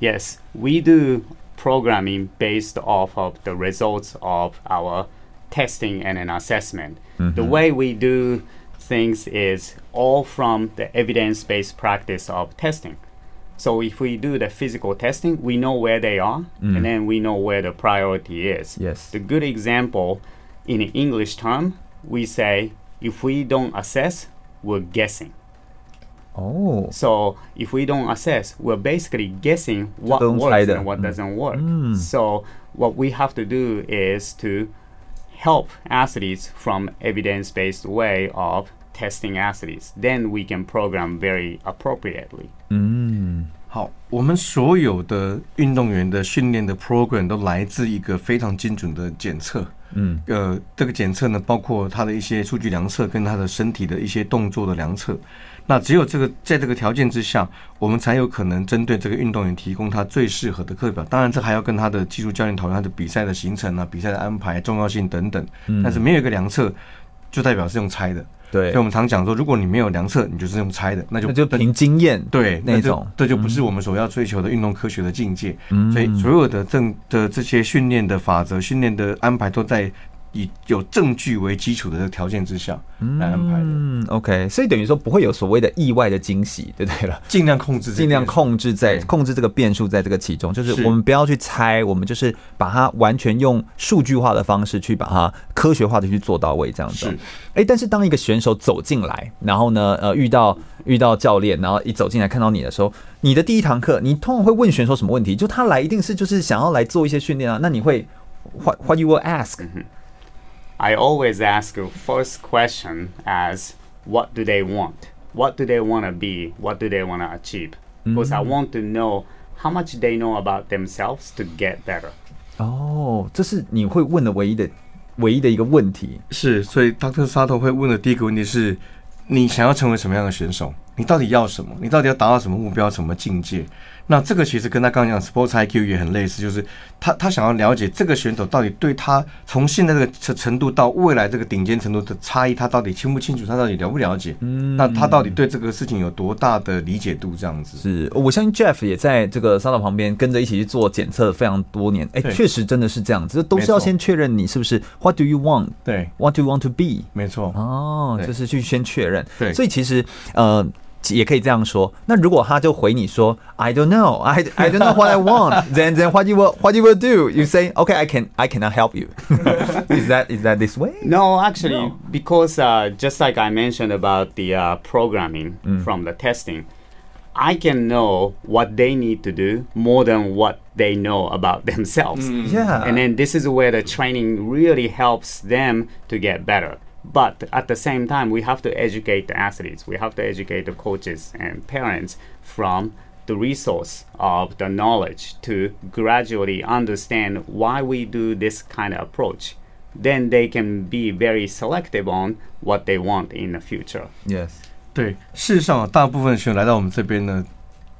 S2: ？Yes, we do programming based off of the results of our testing and an assessment. The way we do things is all from the evidence-based practice of testing. So if we do the physical testing, we know where they are, mm. and then we know where the priority is.
S1: Yes.
S2: The good example in English term, we say if we don't assess, we're guessing.
S1: Oh.
S2: So if we don't assess, we're basically guessing what works and what mm. doesn't work. Mm. So what we have to do is to help athletes from evidence-based way of testing athletes. Then we can program very appropriately.
S3: 嗯，好，我们所有的运动员的训练的 program 都来自一个非常精准的检测。嗯，呃，这个检测呢，包括他的一些数据量测跟他的身体的一些动作的量测。那只有这个在这个条件之下，我们才有可能针对这个运动员提供他最适合的课表。当然，这还要跟他的技术教练讨论他的比赛的行程啊、比赛的安排、重要性等等。但是没有一个量测，就代表是用猜的。
S1: 对，
S3: 所以我们常讲说，如果你没有量测，你就是用猜的，那就
S1: 那就凭经验，
S3: 对
S1: 那种，
S3: 这就不是我们所要追求的运动科学的境界。嗯，所以所有的正的这些训练的法则、训练的安排都在。以有证据为基础的这个条件之下来安排的。
S1: 嗯，OK，所以等于说不会有所谓的意外的惊喜，对不对了？
S3: 尽量控制，
S1: 尽量控制在控制这个变数，在这个其中，就是我们不要去猜，我们就是把它完全用数据化的方式去把它科学化的去做到位，这样子。哎，但是当一个选手走进来，然后呢，呃，遇到遇到教练，然后一走进来看到你的时候，你的第一堂课，你通常会问选手什么问题？就他来一定是就是想要来做一些训练啊？那你会 what what you will
S2: ask？I always ask the first question as what do they want? What do they want to be? What do they want to achieve? Because I want to know how much they know about themselves to get better.
S1: 哦，这是你会问的唯一的唯一的一个问题。
S3: 是，所以 Dr. Sato 会问的第一个问题是：你想要成为什么样的选手？你到底要什么？你到底要达到什么目标、什么境界？ 那这个其实跟他刚刚讲 Sports IQ 也很类似，就是他他想要了解这个选手到底对他从现在这个程程度到未来这个顶尖程度的差异，他到底清不清楚，他到底了不了解？嗯，那他到底对这个事情有多大的理解度？这样子
S1: 是，我相信 Jeff 也在这个 Sato 旁边跟着一起去做检测非常多年。哎，确实真的是这样子，都是要先确认你是不是 What do you want？
S3: 对
S1: ，What do you want to be？
S3: 没错，
S1: 哦，就是去先确认。
S3: 对，
S1: 所以其实呃。也可以这样说。那如果他就回你说，I don't know, I I don't know what I want, then then what you will what you will do? You say, okay, I can I cannot help you. is that is that this way?
S2: No, actually, no. because uh, just like I mentioned about the uh, programming mm. from the testing, I can know what they need to do more than what they know about themselves.
S1: Mm. Yeah,
S2: and then this is where the training really helps them to get better. But at the same time, we have to educate the athletes. We have to educate the coaches and parents from the resource of the knowledge to gradually understand why we do this kind of approach. Then they can be very selective on what they want in the future.
S1: Yes.
S3: 对，事实上，大部分学员来到我们这边呢。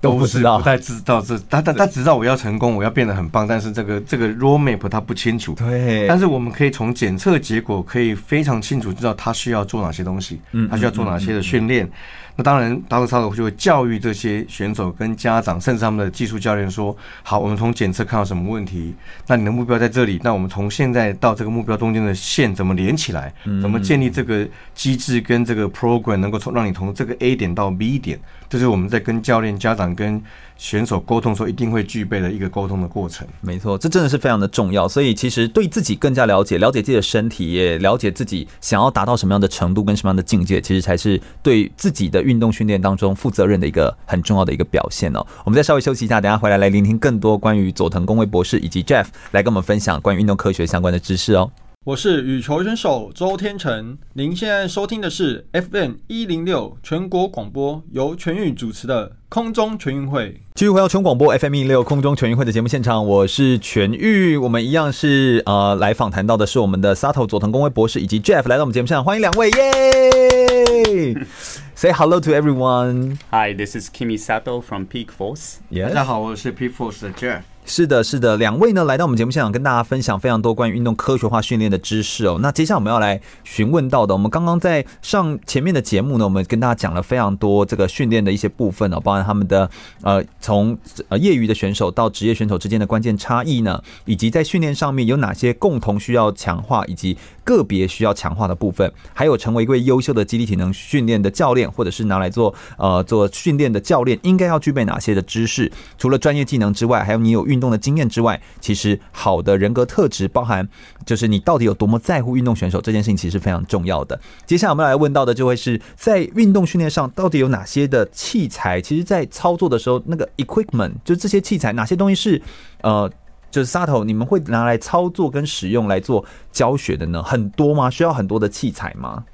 S3: 都不知道，不太知道这他他他只知道我要成功，我要变得很棒，但是这个这个 roadmap 他不清楚。
S1: 对，
S3: 但是我们可以从检测结果可以非常清楚知道他需要做哪些东西，嗯，他需要做哪些的训练。那当然，达克萨特就会教育这些选手跟家长，甚至他们的技术教练说：好，我们从检测看到什么问题？那你的目标在这里，那我们从现在到这个目标中间的线怎么连起来？怎么建立这个机制跟这个 program 能够从让你从这个 A 点到 B 点？这是我们在跟教练、家长跟选手沟通时候一定会具备的一个沟通的过程。
S1: 没错，这真的是非常的重要。所以其实对自己更加了解，了解自己的身体，也了解自己想要达到什么样的程度跟什么样的境界，其实才是对自己的运动训练当中负责任的一个很重要的一个表现哦。我们再稍微休息一下，等下回来来聆听更多关于佐藤公威博士以及 Jeff 来跟我们分享关于运动科学相关的知识哦。
S5: 我是羽球选手周天成，您现在收听的是 FM 一零六全国广播，由全域主持的空中全运会。
S1: 继续回到全广播 FM 一零六空中全运会的节目现场，我是全域，我们一样是呃来访谈到的是我们的 Sato 佐藤公威博士以及 Jeff 来到我们节目现场，欢迎两位耶！Say hello to everyone.
S2: Hi, this is Kimi Sato from Peak Force.
S3: Yes. 大家好，我是 Peak Force 的 Jeff。
S1: 是的，是的，两位呢来到我们节目现场，跟大家分享非常多关于运动科学化训练的知识哦。那接下来我们要来询问到的，我们刚刚在上前面的节目呢，我们跟大家讲了非常多这个训练的一些部分哦，包含他们的呃从呃业余的选手到职业选手之间的关键差异呢，以及在训练上面有哪些共同需要强化以及个别需要强化的部分，还有成为一位优秀的肌力体能训练的教练，或者是拿来做呃做训练的教练，应该要具备哪些的知识？除了专业技能之外，还有你有运动的经验之外，其实好的人格特质包含，就是你到底有多么在乎运动选手这件事情，其实非常重要的。接下来我们来问到的就会是在运动训练上到底有哪些的器材？其实，在操作的时候，那个 equipment 就这些器材，哪些东西是呃，就是 Sato 你们会拿来操作跟使用来做教学的呢？很多吗？需要很多的器材吗？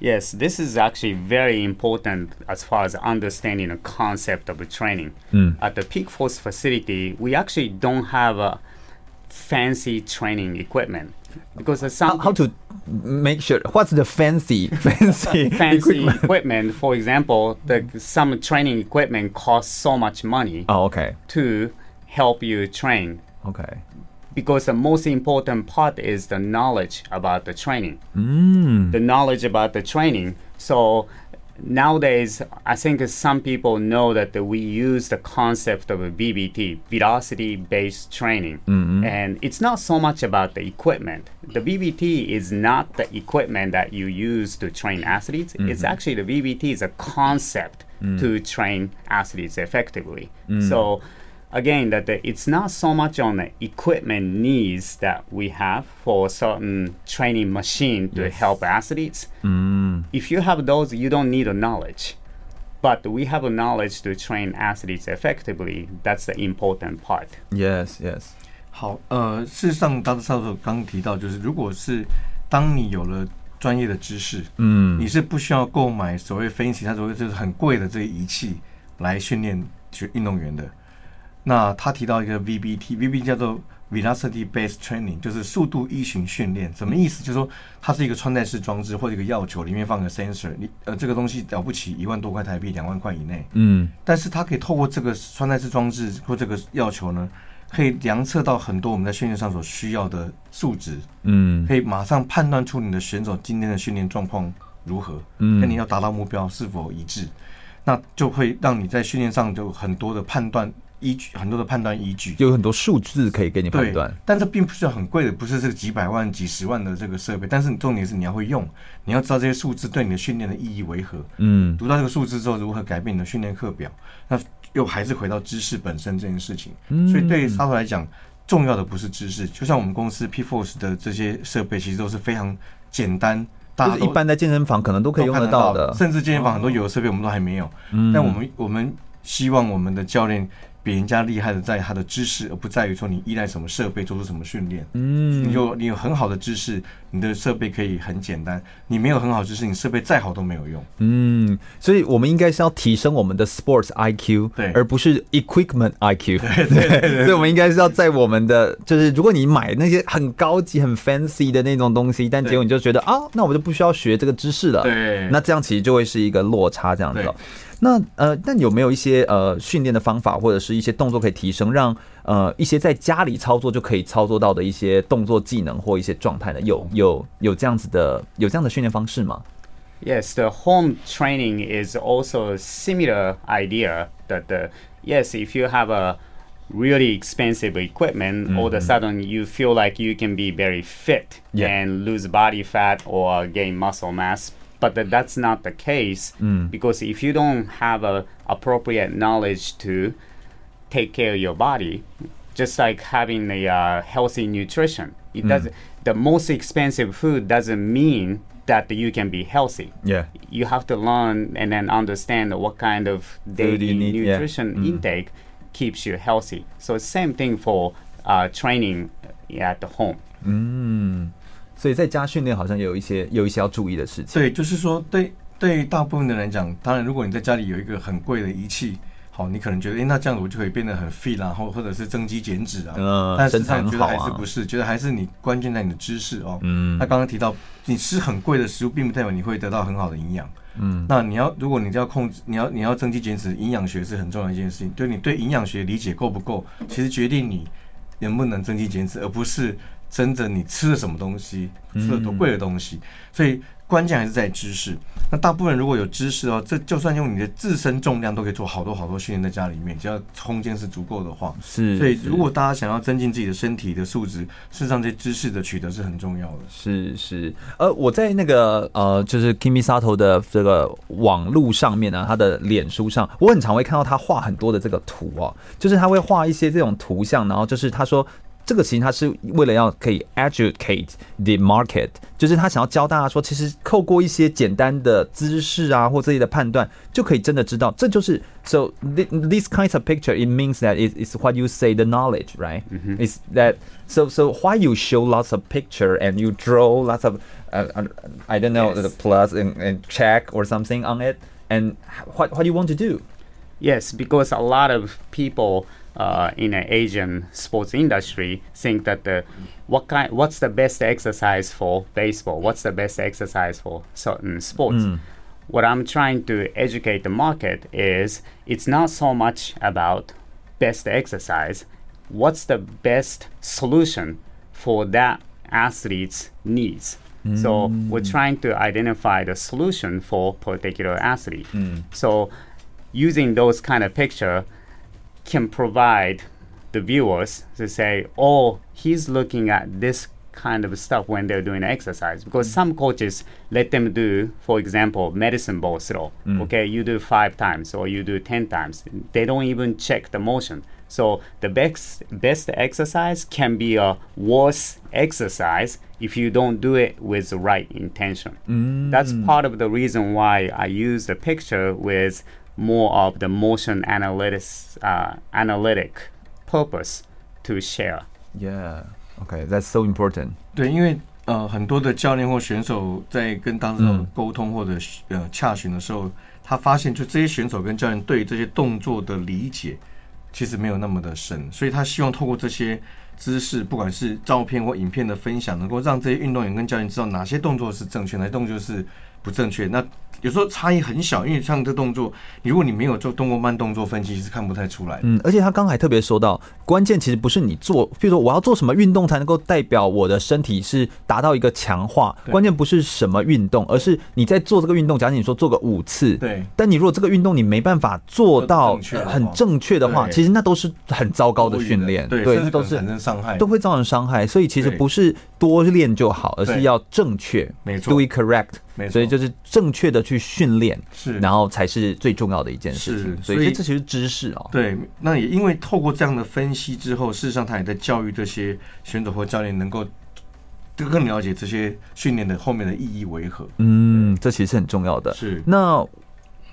S2: Yes, this is actually very important as far as understanding the concept of the training.
S1: Mm.
S2: At the Peak Force facility, we actually don't have a fancy training equipment because some
S1: how, how to make sure what's the fancy fancy
S2: fancy equipment? equipment? For example, the some training equipment costs so much money.
S1: Oh, okay.
S2: To help you train.
S1: Okay
S2: because the most important part is the knowledge about the training.
S1: Mm.
S2: The knowledge about the training. So nowadays, I think some people know that we use the concept of a VBT, velocity based training.
S1: Mm-hmm.
S2: And it's not so much about the equipment. The VBT is not the equipment that you use to train athletes. Mm-hmm. It's actually the VBT is a concept mm. to train athletes effectively.
S1: Mm.
S2: So again that the, it's not so much on the equipment needs that we have for certain training machine to
S1: yes.
S2: help athletes.
S1: Mm.
S2: If you have those, you don't need a knowledge. But we have a knowledge to train athletes effectively. That's the important part.
S1: Yes, yes.
S3: 好，呃，事实上，当教授刚提到，就是如果是当你有了专业的知识，
S1: 嗯，
S3: 你是不需要购买所谓分析，它所谓就是很贵的这个仪器来训练学运动员的。 那他提到一个 VBT，VBT 叫做 velocity based training，就是速度依循训练。什么意思？就是说它是一个穿戴式装置或者一个药球，里面放个 sensor，你呃这个东西了不起一万多块台币，两万块以内。嗯，但是它可以透过这个穿戴式装置或这个药球呢，可以量测到很多我们在训练上所需要的数值。嗯，可以马上判断出你的选手今天的训练状况如何，嗯，跟你要达到目标是否一致，那就会让你在训练上就很多的判断。依据很多的判断依据，
S1: 有很多数字可以给你判断。
S3: 但这并不是很贵的，不是这个几百万、几十万的这个设备。但是重点是你要会用，你要知道这些数字对你的训练的意义为何。嗯，读到这个数字之后，如何改变你的训练课表？那又还是回到知识本身这件事情。嗯，所以对沙头来讲，重要的不是知识。就像我们公司 P Force 的这些设备，其实都是非常简单，大家
S1: 一般在健身房可能都可以用得到的。
S3: 甚至健身房很多有的设备我们都还没有。嗯，但我们我们希望我们的教练。比人家厉害的在他的知识，而不在于说你依赖什么设备做出什么训练。嗯，你有你有很好的知识，你的设备可以很简单；你没有很好的知识，你设备再好都没有用。
S1: 嗯，所以我们应该是要提升我们的 sports IQ，对，而不是 equipment IQ。对对对，对，所以我们应该是要在我们的就是，如果你买那些很高级、很 fancy 的那种东西，但结果你就觉得啊，那我就不需要学这个知识了。对，那这样其实就会是一个落差，这样子。那呃，那有没有一些呃训练的方法，或者是一些动作可以提升，让呃一些在家里操作就可以操作到的一些动作技能或一些状态呢？有有有这样子的有这样的训练方式吗
S2: ？Yes, the home training is also a similar idea. That the yes, if you have a really expensive equipment, all of a sudden you feel like you can be very fit yeah. and lose body fat or gain muscle mass. But that that's not the case mm. because if you don't have a appropriate knowledge to take care of your body just like having a uh, healthy nutrition it mm. does the most expensive food doesn't mean that you can be healthy
S1: yeah
S2: you have to learn and then understand what kind of daily nutrition yeah. mm. intake keeps you healthy so same thing for uh, training at the home
S1: mm. 所以在家训练好像有一些有一些要注意的事情。
S3: 对，就是说，对对大部分的人来讲，当然，如果你在家里有一个很贵的仪器，好，你可能觉得，哎，那这样子我就可以变得很 fit，然后或者是增肌减脂啊。嗯。但是他觉得还是不是，觉得还是你关键在你的知识哦。嗯。他刚刚提到，你吃很贵的食物，并不代表你会得到很好的营养。嗯。那你要，如果你要控制，你要你要增肌减脂，营养学是很重要的一件事情。就你对营养学理解够不够，其实决定你能不能增肌减脂，而不是。真正，你吃了什么东西，吃了多贵的东西，所以关键还是在知识。那大部分如果有知识哦，这就算用你的自身重量都可以做好多好多训练在家里面，只要空间是足够的话。是。所以如果大家想要增进自己的身体的素质，事实上这些知识的取得是很重要的。
S1: 是是。呃，我在那个呃，就是 Kimi Sato 的这个网路上面呢，他的脸书上，我很常会看到他画很多的这个图哦，就是他会画一些这种图像，然后就是他说。这个其实他是为了要可以 educate the market，就是他想要教大家说，其实透过一些简单的姿势啊或这些的判断，就可以真的知道，这就是 so this kinds of picture it means that it is what you say the knowledge right is that so so why you show lots of picture and you draw lots of uh, I don't know the plus and, and check or something on it and what what do you want to do?
S2: Yes, because a lot of people uh, in an Asian sports industry think that the what kind what's the best exercise for baseball? What's the best exercise for certain sports? Mm. What I'm trying to educate the market is it's not so much about best exercise. What's the best solution for that athlete's needs? Mm. So we're trying to identify the solution for particular athlete. Mm. So using those kind of picture can provide the viewers to say, oh, he's looking at this kind of stuff when they're doing exercise. Because mm. some coaches let them do, for example, medicine ball throw. Mm. Okay, you do five times or you do 10 times. They don't even check the motion. So the best, best exercise can be a worse exercise if you don't do it with the right intention. Mm. That's part of the reason why I use the picture with more of the motion analytics uh, analytic purpose to share.
S1: Yeah, okay, that's so important.
S3: 对，因为呃很多的教练或选手在跟当事人沟通或者呃洽询的时候，他发现就这些选手跟教练对这些动作的理解。 其实没有那么的深，所以他希望透过这些知识，不管是照片或影片的分享，能够让这些运动员跟教练知道哪些动作是正确，哪些动作是不正确。那 有时候差异很小，因为像这动作，如果你没有做动作慢动作分析，是看不太出来。
S1: 嗯，而且他刚才特别说到，关键其实不是你做，比如说我要做什么运动才能够代表我的身体是达到一个强化，关键不是什么运动，而是你在做这个运动。假如你说做个五次，
S3: 对，
S1: 但你如果这个运动你没办法做到很正确的话，其实那都是很糟糕的训练，
S3: 对，都是产生伤害，
S1: 都会造成伤害。所以其实不是多练就好，而是要正确，
S3: 没错
S1: ，do it correct。所以就是正确的去训练，
S3: 是，
S1: 然后才是最重要的一件事情。所以这其实知识哦。
S3: 对，那也因为透过这样的分析之后，事实上他也在教育这些选手或教练，能够更了解这些训练的后面的意义为何。
S1: 嗯，这其实是很重要的。
S3: 是。
S1: 那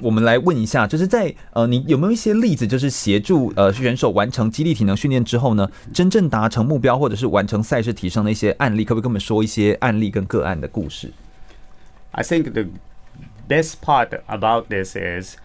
S1: 我们来问一下，就是在呃，你有没有一些例子，就是协助呃选手完成激励体能训练之后呢，真正达成目标或者是完成赛事提升的一些案例？可不可以跟我们说一些案例跟个案的故事
S2: ？I think the best part about this is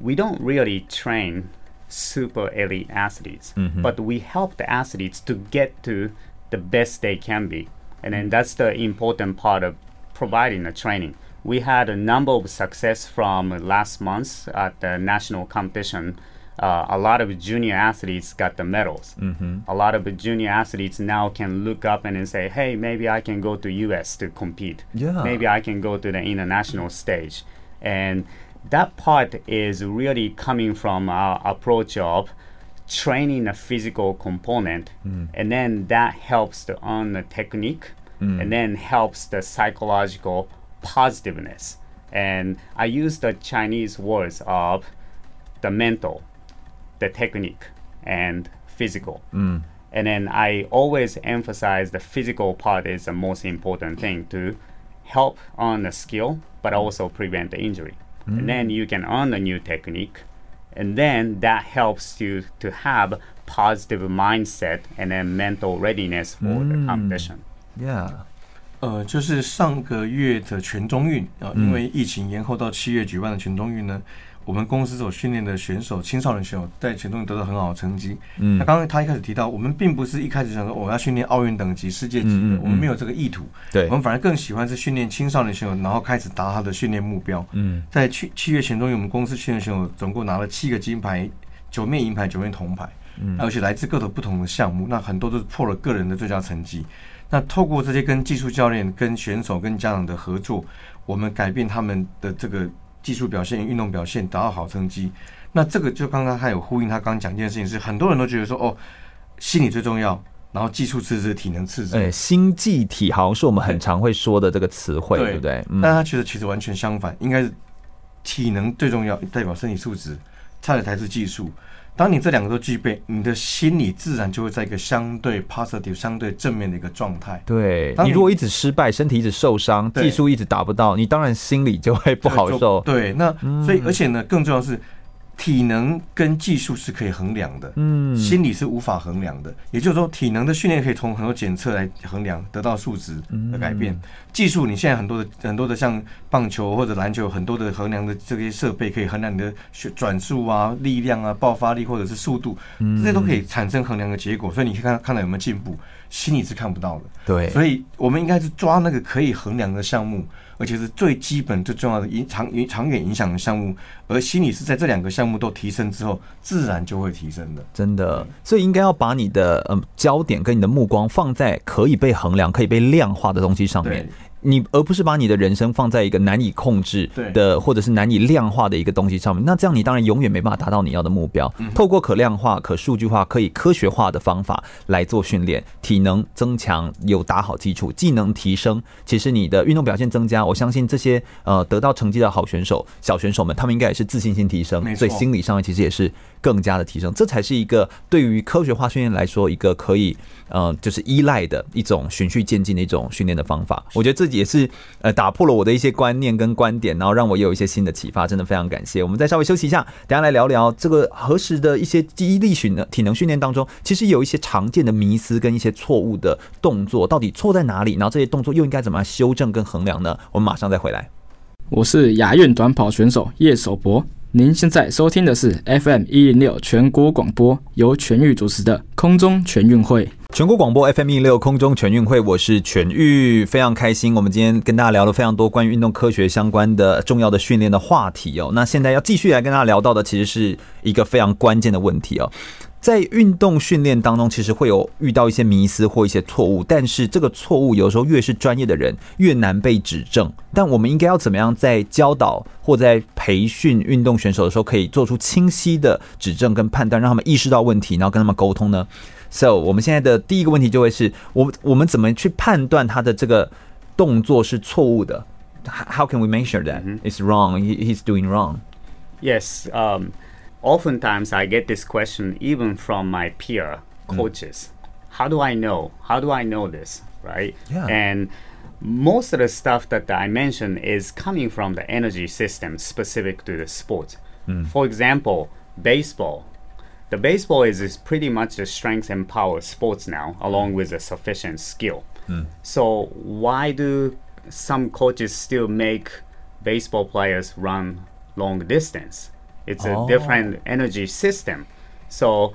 S2: we don't really train super elite athletes, mm-hmm. but we help the athletes to get to the best they can be. And then that's the important part of providing the training. We had a number of success from last month at the national competition uh, a lot of junior athletes got the medals. Mm-hmm. A lot of junior athletes now can look up and, and say, "Hey, maybe I can go to U.S. to compete.
S1: Yeah.
S2: Maybe I can go to the international stage." And that part is really coming from our approach of training the physical component, mm. and then that helps to earn the technique, mm. and then helps the psychological positiveness. And I use the Chinese words of the mental the technique and physical.
S1: Mm.
S2: And then I always emphasize the physical part is the most important thing to help on the skill, but also prevent the injury. Mm. And then you can earn a new technique, and then that helps you to have positive mindset and then mental readiness for mm. the competition.
S1: Yeah.
S3: 呃，就是上个月的全中运啊，因为疫情延后到七月举办的全中运呢。 我们公司所训练的选手，青少年选手在全中运得到很好的成绩。嗯，那刚刚他一开始提到，我们并不是一开始想说我要训练奥运等级、世界级的，嗯嗯嗯、我们没有这个意图。
S1: 对，
S3: 我们反而更喜欢是训练青少年选手，然后开始达他的训练目标。嗯，在七七月全中运，我们公司训练选手总共拿了七个金牌、九面银牌、九面铜牌。嗯，而且来自各种不同的项目，那很多都是破了个人的最佳成绩。那透过这些跟技术教练、跟选手、跟家长的合作，我们改变他们的这个。技术表现、运动表现达到好成绩，那这个就刚刚他有呼应，他刚刚讲一件事情是很多人都觉得说哦，心理最重要，然后技术次之，体能次之。
S1: 哎，心技体好像是我们很常会说的这个词汇，对，对不对？
S3: 但他觉得其实完全相反，应该是体能最重要，代表身体素质，差的才是技术。当你这两个都具备，你的心理自然就会在一个相对 positive、相对正面的一个状态。
S1: 对，你如果一直失败，身体一直受伤，技术一直达不到，你当然心里就会不好受。
S3: 对，那所以而且呢，更重要的是。体能跟技术是可以衡量的，嗯，心理是无法衡量的。也就是说，体能的训练可以从很多检测来衡量，得到数值的改变。技术，你现在很多的很多的像棒球或者篮球，很多的衡量的这些设备可以衡量你的转速啊、力量啊、爆发力或者是速度，这些都可以产生衡量的结果。所以你可以看看到有没有进步，心理是看不到的。
S1: 对，
S3: 所以我们应该是抓那个可以衡量的项目。而且是最基本、最重要的影长影长远影响的项目，而心理是在这两个项目都提升之后，自然就会提升的。
S1: 真的，所以应该要把你的嗯焦点跟你的目光放在可以被衡量、可以被量化的东西上面。你而不是把你的人生放在一个难以控制的，或者是难以量化的一个东西上面，那这样你当然永远没办法达到你要的目标。透过可量化、可数据化、可以科学化的方法来做训练，体能增强，有打好基础，技能提升，其实你的运动表现增加，我相信这些呃得到成绩的好选手、小选手们，他们应该也是自信心提升，所以心理上面其实也是更加的提升。这才是一个对于科学化训练来说，一个可以呃就是依赖的一种循序渐进的一种训练的方法。我觉得这。也是呃打破了我的一些观念跟观点，然后让我有一些新的启发，真的非常感谢。我们再稍微休息一下，等下来聊聊这个何时的一些记忆力训的体能训练当中，其实有一些常见的迷思跟一些错误的动作，到底错在哪里？然后这些动作又应该怎么样修正跟衡量呢？我们马上再回来。
S6: 我是亚运短跑选手叶守博。您现在收听的是 FM 一零六全国广播，由全域主持的空中全运会。
S1: 全国广播 FM 一零六空中全运会，我是全玉，非常开心。我们今天跟大家聊了非常多关于运动科学相关的重要的训练的话题哦。那现在要继续来跟大家聊到的，其实是一个非常关键的问题哦。在运动训练当中，其实会有遇到一些迷思或一些错误，但是这个错误有时候越是专业的人越难被指正。但我们应该要怎么样在教导或在培训运动选手的时候，可以做出清晰的指正跟判断，让他们意识到问题，然后跟他们沟通呢？So，我们现在的第一个问题就会是我我们怎么去判断他的这个动作是错误的？How can we make sure that it's wrong? He he's doing wrong?
S2: Yes. Um. Oftentimes I get this question even from my peer coaches. Mm. How do I know? How do I know this? Right?
S1: Yeah.
S2: And most of the stuff that I mentioned is coming from the energy system specific to the sport. Mm. For example, baseball. The baseball is, is pretty much the strength and power sports now, along with a sufficient skill. Mm. So why do some coaches still make baseball players run long distance? It's a
S1: Oh.
S2: different energy system. So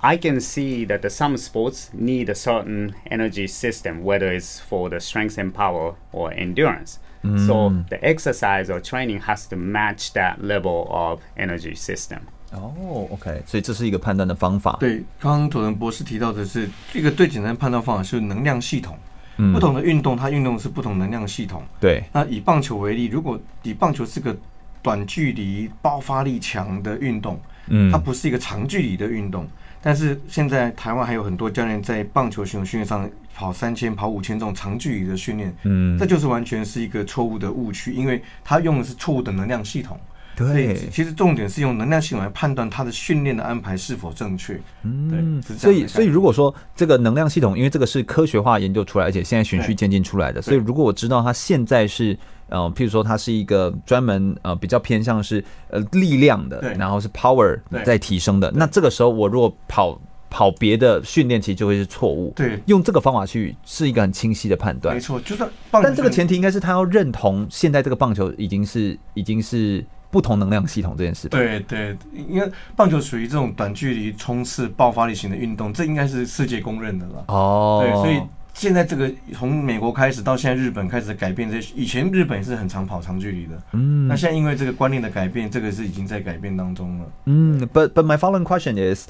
S2: I can see that the, some sports need a certain energy system, whether it's for the strength and power or endurance. So the exercise or training has to match that level of energy system.
S1: 哦、oh,，OK，所以这是一个判断的方法。
S3: 对，刚刚佐藤博士提到的是，这个最简单的判断方法是能量系统。
S1: 嗯
S3: 不同的运动，它运动的是不同能量系统。
S1: 对，
S3: 那以棒球为例，如果以棒球是个 短距离爆发力强的运动，
S1: 嗯
S3: 它不是一个长距离的运动。但是现在台湾还有很多教练在棒球选手训练上跑三千、跑五千这种长距离的训练，
S1: 嗯
S3: 这就是完全是一个错误的误区，因为他用的是错误的能量系统。
S1: 对，
S3: 其实重点是用能量系统来判断他的训练的安排是否正确。
S1: 嗯，所以所以如果说这个能量系统，因为这个是科学化研究出来，而且现在循序渐进出来的，所以如果我知道他现在是呃，譬如说它是一个专门呃比较偏向是呃力量的，然后是 power 在提升的，那这个时候我如果跑跑别的训练，其实就会是错误。
S3: 对。
S1: 用这个方法去是一个很清晰的判断。
S3: 没。错，就算棒球
S1: 但这个前提应该是他要认同现在这个棒球已经是已经是不同能量系统这件事吧。
S3: 对对，因为棒球属于这种短距离冲刺爆发力型的运动，这应该是世界公认的了。
S1: 哦，
S3: 对，所以现在这个从美国开始到现在日本开始改变这些，以前日本也是很常跑长距离的，
S1: 嗯
S3: 那现在因为这个观念的改变，这个是已经在改变当中了。
S1: 嗯，but but my following question is.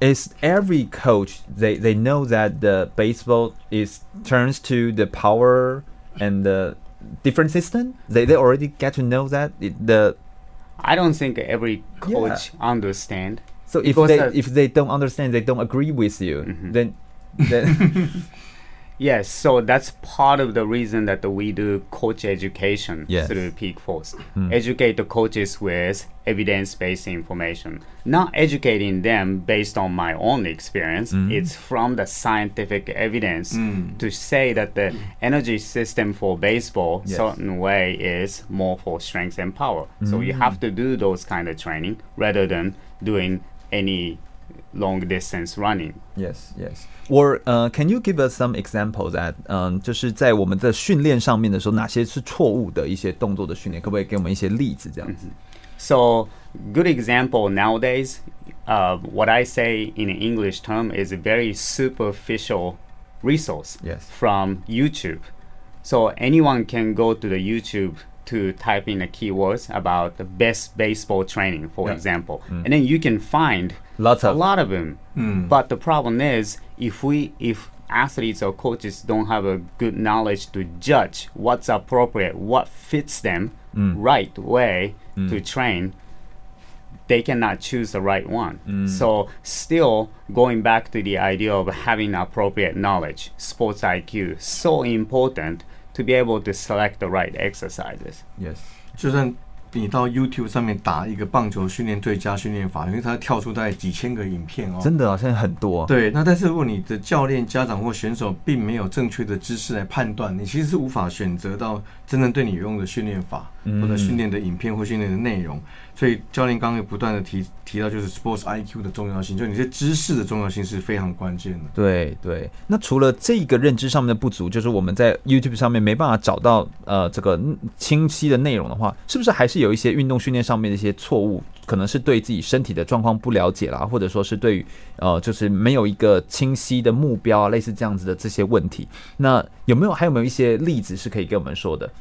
S1: Is every coach they they know that the baseball is turns to the power and the different system? They they already get to know that it, the
S2: I don't think every coach understand.
S1: so if
S2: Because
S1: they if they don't understand they don't agree with you mm-hmm. then then
S2: Yes, so that's part of the reason that we do coach education
S1: Yes.
S2: through Peak Force. Hmm. Educate the coaches with evidence-based information. Not educating them based on my own experience. Hmm. It's from the scientific evidence hmm. to say that the energy system for baseball
S1: Yes.
S2: certain way is more for strength and power. So you have to do those kind of training rather than doing any long distance running.
S1: Yes, yes. Or uh, can you give us some examples that 嗯、就是在我们的训练上面的时候，哪些是错误的一些动作的训练？可不可以给我们一些例子？这样子。
S2: So, good example nowadays, uh, what I say in an English term is a very superficial resource
S1: Yes.
S2: from YouTube. So, anyone can go to the YouTube to type in the keywords about the best baseball training, for
S1: Yeah.
S2: example. Mm. And then you can find
S1: Lots
S2: a
S1: of-
S2: lot of them. Mm. But the problem is, if we, if athletes or coaches don't have a good knowledge to judge what's appropriate, what fits them mm. right way to train, they cannot choose the right one. So, still going back to the idea of having appropriate knowledge, sports IQ, so important to be able to select the right exercises.
S1: Yes.
S3: 就算你到 YouTube 上面打一个棒球训练最佳训练法，因为它跳出大概几千个影片哦。
S1: 真的啊，现在很多。
S3: 对，那但是如果你的教练、家长或选手并没有正确的知识来判断，你其实是无法选择到真正对你有用的训练法、或者训练的影片或训练的内容。所以教练刚刚也不断的提提到，就是 sports IQ 的重要性，就你这知识的重要性是非常关键的。
S1: 对对，那除了这个认知上面的不足，就是我们在 YouTube 上面没办法找到呃这个清晰的内容的话，是不是还是有一些运动训练上面的一些错误？可能是对自己身体的状况不了解啦，或者说是对于呃就是没有一个清晰的目标啊，类似这样子的这些问题。那有没有还有没有一些例子是可以跟我们说的？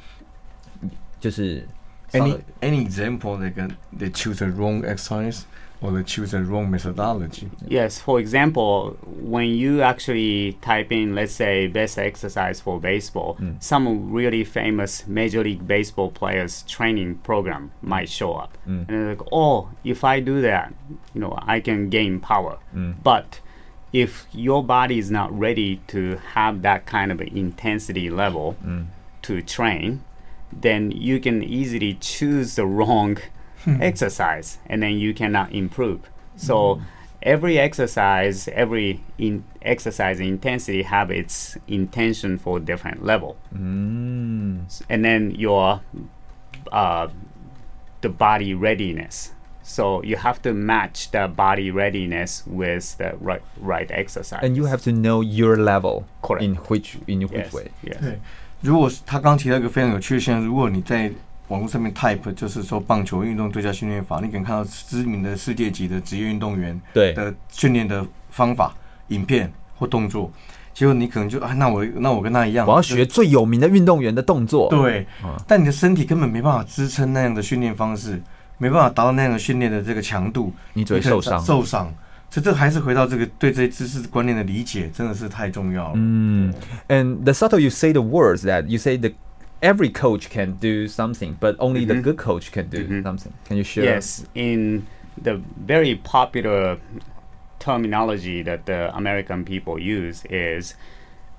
S1: 就是。
S3: Any any example they can they choose a wrong exercise or they choose a wrong methodology?
S2: Yes, for example, when you actually type in, let's say, best exercise for baseball, mm. some really famous Major League Baseball players' training program might show up, mm. and they're like, "Oh, if I do that, you know, I can gain power." Mm. But if your body is not ready to have that kind of intensity level mm. to train, then you can easily choose the wrong hmm. exercise and then you cannot improve. So mm. every exercise, every in exercise intensity have its intention for different level. Mm. And then your uh, the body readiness. So you have to match the body readiness with the right right exercise.
S1: And you have to know your level.
S2: Correct.
S1: In which in which
S2: yes.
S1: way.
S2: Yes.
S3: 如果他刚提到一个非常有趣的现象，如果你在网络上面 type 就是说棒球运动最佳训练法，你可能看到知名的世界级的职业运动员对的训练的方法、影片或动作，结果你可能就啊，那我那我跟他一样，
S1: 我要学最有名的运动员的动作。
S3: 对，但你的身体根本没办法支撑那样的训练方式，没办法达到那样的训练的这个强度，
S1: 你只会受伤，
S3: 受伤。So
S1: mm. And the subtle you say the words that you say the every coach can do something, but only the mm-hmm. good coach can do mm-hmm. something. Can you share?
S2: Yes, in the very popular terminology that the American people use is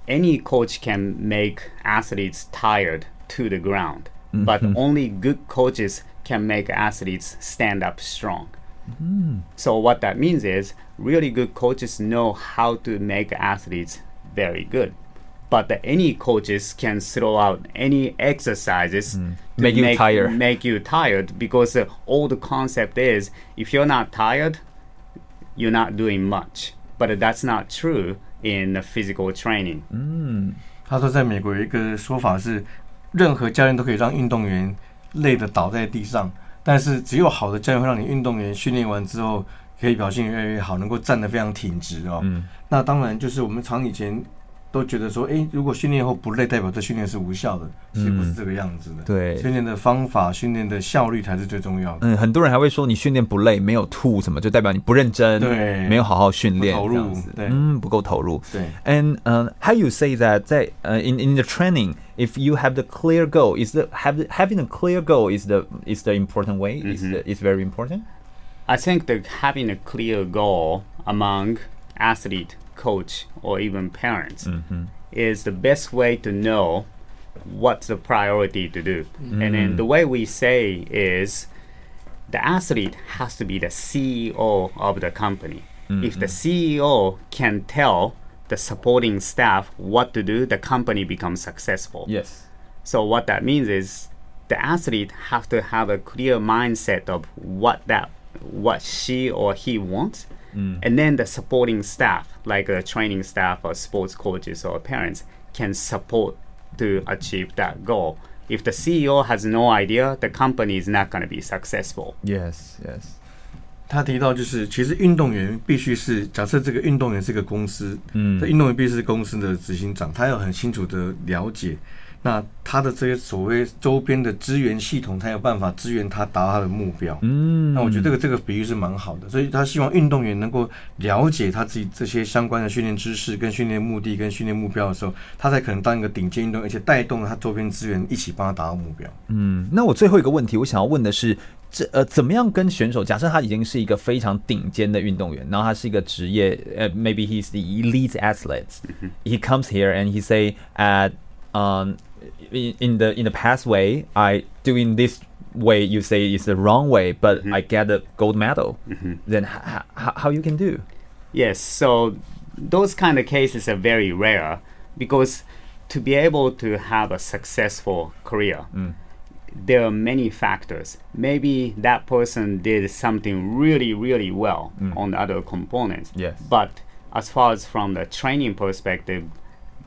S2: any coach can make athletes tired to the ground, but mm-hmm. only good coaches can make athletes stand up strong. Mm. So what that means is really good coaches know how to make athletes very good. But the, any coaches can throw out any exercises mm.
S1: make you make, tired.
S2: Make you tired because uh, all the concept is if you're not tired, you're not doing much. But that's not true in physical training.
S3: 嗯，他说在美国有一个说法是，任何教练都可以让运动员累得倒在地上。 但是只有好的教练会让你运动员训练完之后可以表现越来越好，能够站得非常挺直哦。嗯，那当然就是我们常以前都觉得说，哎、欸，如果训练后不累，代表这训练是无效的，其实不是这个样子的。
S1: 对，
S3: 训练的方法、训练的效率才是最重要的。
S1: 嗯，很多人还会说你训练不累，没有吐什么，就代表你不认真，
S3: 对，
S1: 没有好好训练，
S3: 投入，对，
S1: 嗯，不够投入。
S3: 对，
S1: and 嗯、uh,，how you say that 在呃、uh, in in the training。if you have the clear goal, is the have having a clear goal is the is the important way. Mm-hmm. Is the, is very important.
S2: I think that having a clear goal among athlete, coach, or even parents mm-hmm. is the best way to know what's the priority to do. Mm-hmm. And then the way we say is the athlete has to be the CEO of the company. If the mm-hmm. CEO can tell the supporting staff what to do, the company becomes successful.
S1: Yes.
S2: So what that means is the athlete have to have a clear mindset of what that what she or he wants. Mm. And then the supporting staff, like a training staff or sports coaches or parents, can support to achieve that goal. If the CEO has no idea, the company is not going to be successful.
S1: Yes, yes.
S3: 他提到，就是其实运动员必须是假设这个运动员是个公司，嗯，这运动员必须是公司的执行长，他要很清楚的了解， 那他的这些所谓周边的资源系统，才有办法支援他达到他的目标，嗯，那我觉得这个这个比喻是蛮好的，所以他希望运动员能够了解他自己这些相关的训练知识、跟训练目的、跟训练目标的时候，他才可能当一个顶尖运动员，而且带动了他周边资源一起帮他达到目标。
S1: 嗯，那我最后一个问题，我想要问的是。这呃，怎么样跟选手？假设他已经是一个非常顶尖的运动员，然后他是一个职业，呃，maybe he's the elite athlete. He comes here and he say, at um, in in the in the past way, I doing this way you say is the wrong way, but mm-hmm. I get a gold medal. Mm-hmm. Then how how how you can do?
S2: Yes, so those kind of cases are very rare because to be able to have a successful career. Mm. there are many factors. Maybe that person did something really, really well mm. on the other components.
S1: Yes.
S2: But as far as from the training perspective,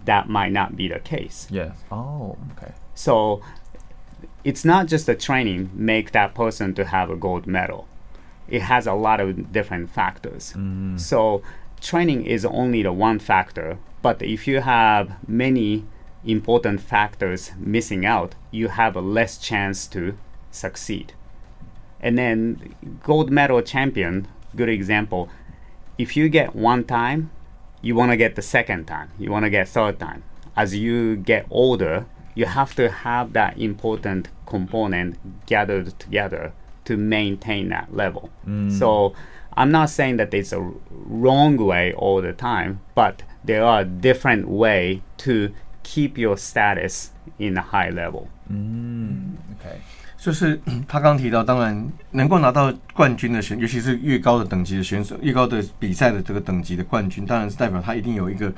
S2: that might not be the case.
S1: Yes. Oh, okay.
S2: So it's not just the training make that person to have a gold medal. It has a lot of different factors.
S1: Mm.
S2: So training is only the one factor, but if you have many important factors missing out, you have a less chance to succeed. And then gold medal champion, good example. If you get one time, you want to get the second time. You want to get third time. As you get older, you have to have that important component gathered together to maintain that level.
S1: Mm.
S2: So I'm not saying that it's a wrong way all the time, but there are different way to keep your status in a high level.
S1: 嗯，OK，
S3: 就是 他刚提到，当然能够拿到冠军的选，尤其是越高的等级的选手，越高的比赛的这个等级的冠军，当然是代表他一定有一个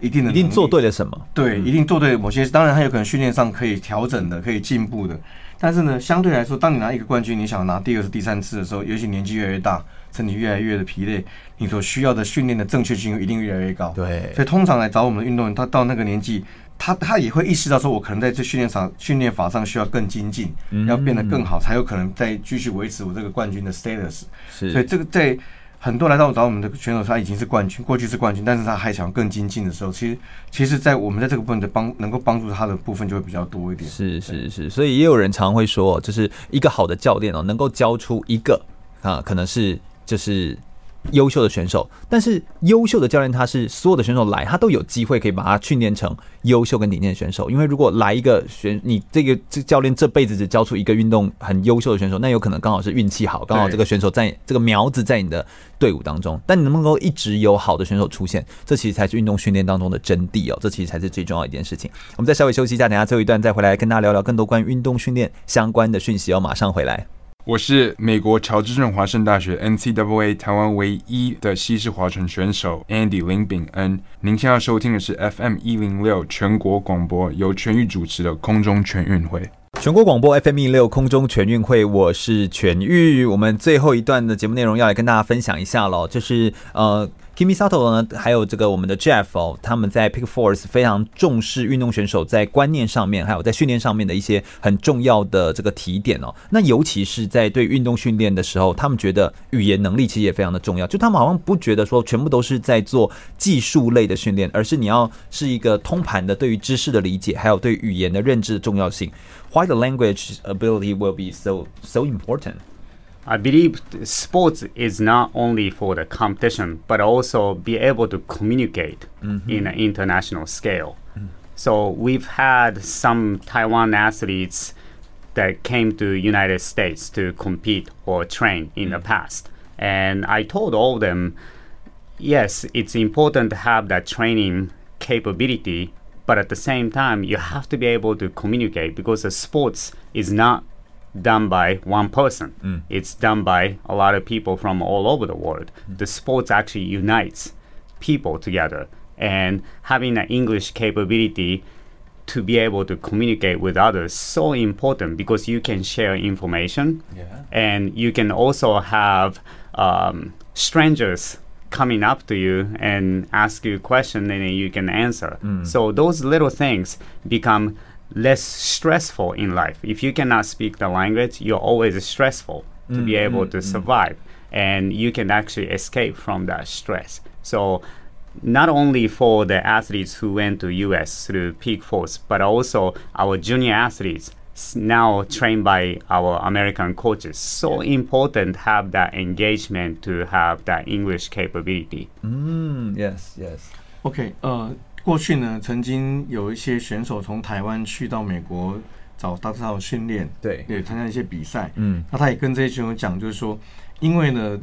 S3: 一定的，
S1: 一定做对了什么？
S3: 对，一定做对了某些。当然，他有可能训练上可以调整的，可以进步的。但是呢，相对来说，当你拿一个冠军，你想拿第二次、第三次的时候，尤其年纪越来越大，身体越来越的疲累，你所需要的训练的正确性一定越来越高。
S1: 对，
S3: 所以通常来找我们的运动员，他到那个年纪。他他也会意识到说，我可能在这训练场训练法上需要更精进，要变得更好，才有可能再继续维持我这个冠军的 status。
S1: 是，
S3: 所以这个在很多来到找我们的选手，他已经是冠军，过去是冠军，但是他还想更精进的时候，其实其实，在我们在这个部分的帮能够帮助他的部分就会比较多一点。
S1: 是是是，所以也有人常会说，就是一个好的教练哦，能够教出一个啊，可能是就是。优秀的选手，但是优秀的教练他是所有的选手来，他都有机会可以把他训练成优秀跟顶尖的选手。因为如果来一个选，你这个这教练这辈子只教出一个运动很优秀的选手，那有可能刚好是运气好，刚好这个选手在这个苗子在你的队伍当中。但你能不能够一直有好的选手出现，这其实才是运动训练当中的真谛哦。这其实才是最重要一件事情。我们再稍微休息一下，等下最后一段再回来跟大家聊聊更多关于运动训练相关的讯息哦。马上回来。
S7: 我是美国乔治镇华盛大学 NCAA 台湾唯一的西式划船选手 Andy 林炳恩。您现在收听的是 FM 一零六全国广播，由全域主持的空中全运会。
S1: 全国广播 FM 一零六空中全运会，我是全玉。我们最后一段的节目内容要来跟大家分享一下喽，就是呃。Kimi Sato 呢，还有这个我们的 Jeff 哦，他们在 Pickforce 非常重视运动选手在观念上面，还有在训练上面的一些很重要的这个提点哦。那尤其是在对运动训练的时候，他们觉得语言能力其实也非常的重要。就他们好像不觉得说全部都是在做技术类的训练，而是你要是一个通盘的对于知识的理解，还有对语言的认知的重要性。Why the language ability will be so so important?
S2: I believe sports is not only for the competition, but also be able to communicate
S1: mm-hmm.
S2: in an international scale. Mm-hmm. So we've had some Taiwan athletes that came to United States to compete or train in mm-hmm. the past. And I told all of them, yes, it's important to have that training capability, but at the same time, you have to be able to communicate because the sports is not done by one person.
S1: Mm.
S2: It's done by a lot of people from all over the world. Mm. The sports actually unites people together, and having an English capability to be able to communicate with others so important because you can share information,
S1: yeah.
S2: and you can also have um, strangers coming up to you and ask you a question and you can answer.
S1: Mm.
S2: So those little things become less stressful in life. If you cannot speak the language, you're always stressful to
S1: mm,
S2: be able
S1: mm,
S2: to
S1: mm.
S2: survive. And you can actually escape from that stress. So not only for the athletes who went to US through Peak Force, but also our junior athletes now trained by our American coaches. So important have that engagement to have that English capability.
S1: Mm, yes, yes.
S3: Okay. Uh, 过去呢，曾经有一些选手从台湾去到美国找他他训练，
S1: 对，
S3: 也，参加一些比赛。
S1: 嗯，
S3: 那他也跟这些选手讲，就是说，因为呢，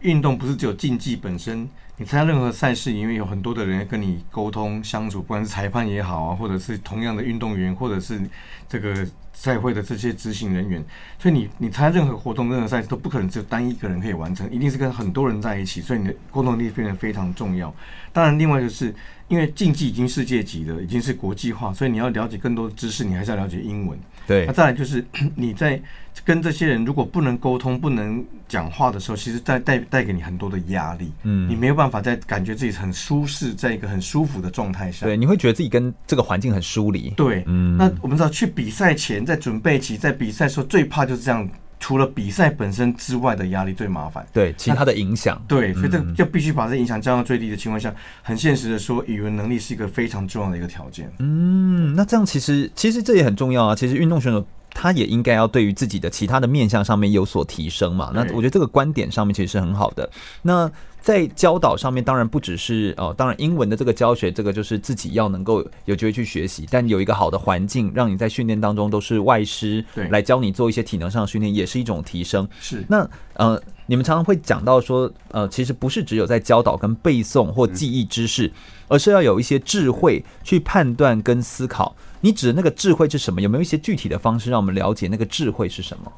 S3: 运动不是只有竞技本身你参加任何赛事，因为有很多的人跟你沟通相处，不管是裁判也好啊，或者是同样的运动员，或者是这个赛会的这些执行人员，所以你你参加任何活动、任何赛事都不可能只有单一个人可以完成，一定是跟很多人在一起，所以你的沟通力变得非常重要。当然，另外就是因为竞技已经世界级的，已经是国际化，所以你要了解更多的知识，你还是要了解英文。
S1: 对，
S3: 那再来就是 你在跟这些人如果不能沟通、不能讲话的时候，其实带带带给你很多的压力。嗯，你没有办法在感觉自己很舒适，在一个很舒服的状态下。
S1: 对，你会觉得自己跟这个环境很疏离。
S3: 对，嗯。那我们知道，去比赛前，在准备期，在比赛时候，最怕就是这样。除了比赛本身之外的压力最麻烦，
S1: 对其他的影响，
S3: 对，所以这就必须把这影响降到最低的情况下，嗯、很现实的说，语文能力是一个非常重要的一个条件。
S1: 嗯，那这样其实其实这也很重要啊。其实运动选手他也应该要对于自己的其他的面向上面有所提升嘛。那我觉得这个观点上面其实是很好的。那在教导上面，当然不只是哦，当然英文的这个教学，这个就是自己要能够有机会去学习，但有一个好的环境，让你在训练当中都是外师来教你做一些体能上的训练，也是一种提升。
S3: 是
S1: 那呃，你们常常会讲到说，呃，其实不是只有在教导跟背诵或记忆知识，而是要有一些智慧去判断跟思考。你指的那个智慧是什么？有没有一些具体的方式让我们了解那个智慧是什么？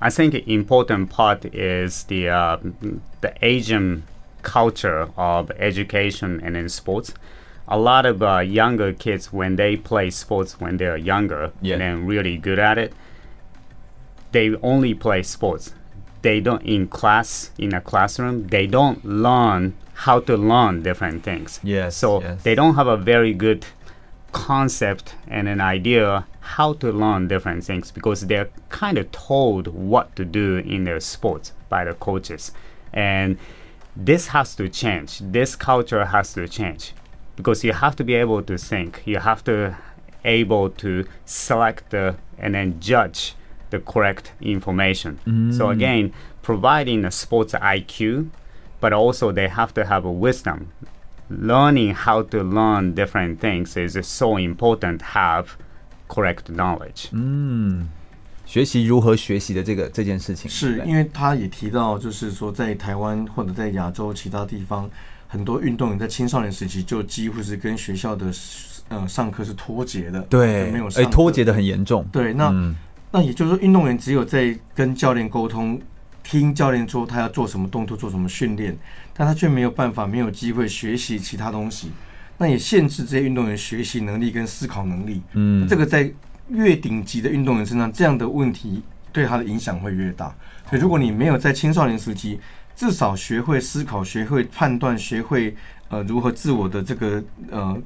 S2: I think important part is the uh, the Asian culture of education and in sports. A lot of uh, younger kids, when they play sports when they're younger yeah. and then really good at it, they only play sports. They don't in class in a classroom. They don't learn how to learn different things.
S1: Yes.
S2: So
S1: yes.
S2: they don't have a very good concept and an idea how to learn different things because they're kind of told what to do in their sports by the coaches. And this has to change. This culture has to change because you have to be able to think. You have to able to select the, and then judge the correct information. Mm. So again, providing a sports IQ, but also they have to have a wisdom learning how to learn different things is so important. Have correct knowledge.
S1: 嗯，学习如何学习的这个这件事情，
S3: 是因为他也提到，就是说在台湾或者在亚洲其他地方，很多运动员在青少年时期就几乎是跟学校的呃上课是脱节的，
S1: 对，
S3: 没有
S1: 哎，脱节的很严重。
S3: 对，那、嗯、那也就是说，运动员只有在跟教练沟通。听教练说他要做什么动作，做什么训练，但他却没有办法，没有机会学习其他东西，那也限制这些运动员学习能力跟思考能力。嗯，这个在越顶级的运动员身上，这样的问题对他的影响会越大。所以，如果你没有在青少年时期至少学会思考、学会判断、学会呃如何自我的这个呃。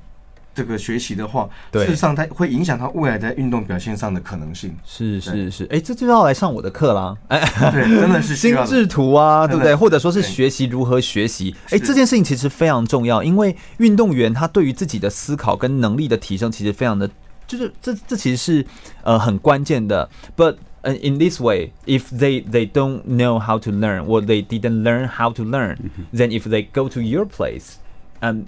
S3: 这个学习的话，事实上它会影响他未来在运动表现上的可能性。
S1: 是是是，哎，这就要来上我的课啦！哎，
S3: 对，真的是
S1: 心智图啊，对不对？或者说是学习如何学习？哎，这件事情其实非常重要，因为运动员他对于自己的思考跟能力的提升，其实非常的，就是这这其实是呃很关键的。But in this way, if they they don't know how to learn, or they didn't learn how to learn, then if they go to your place, um,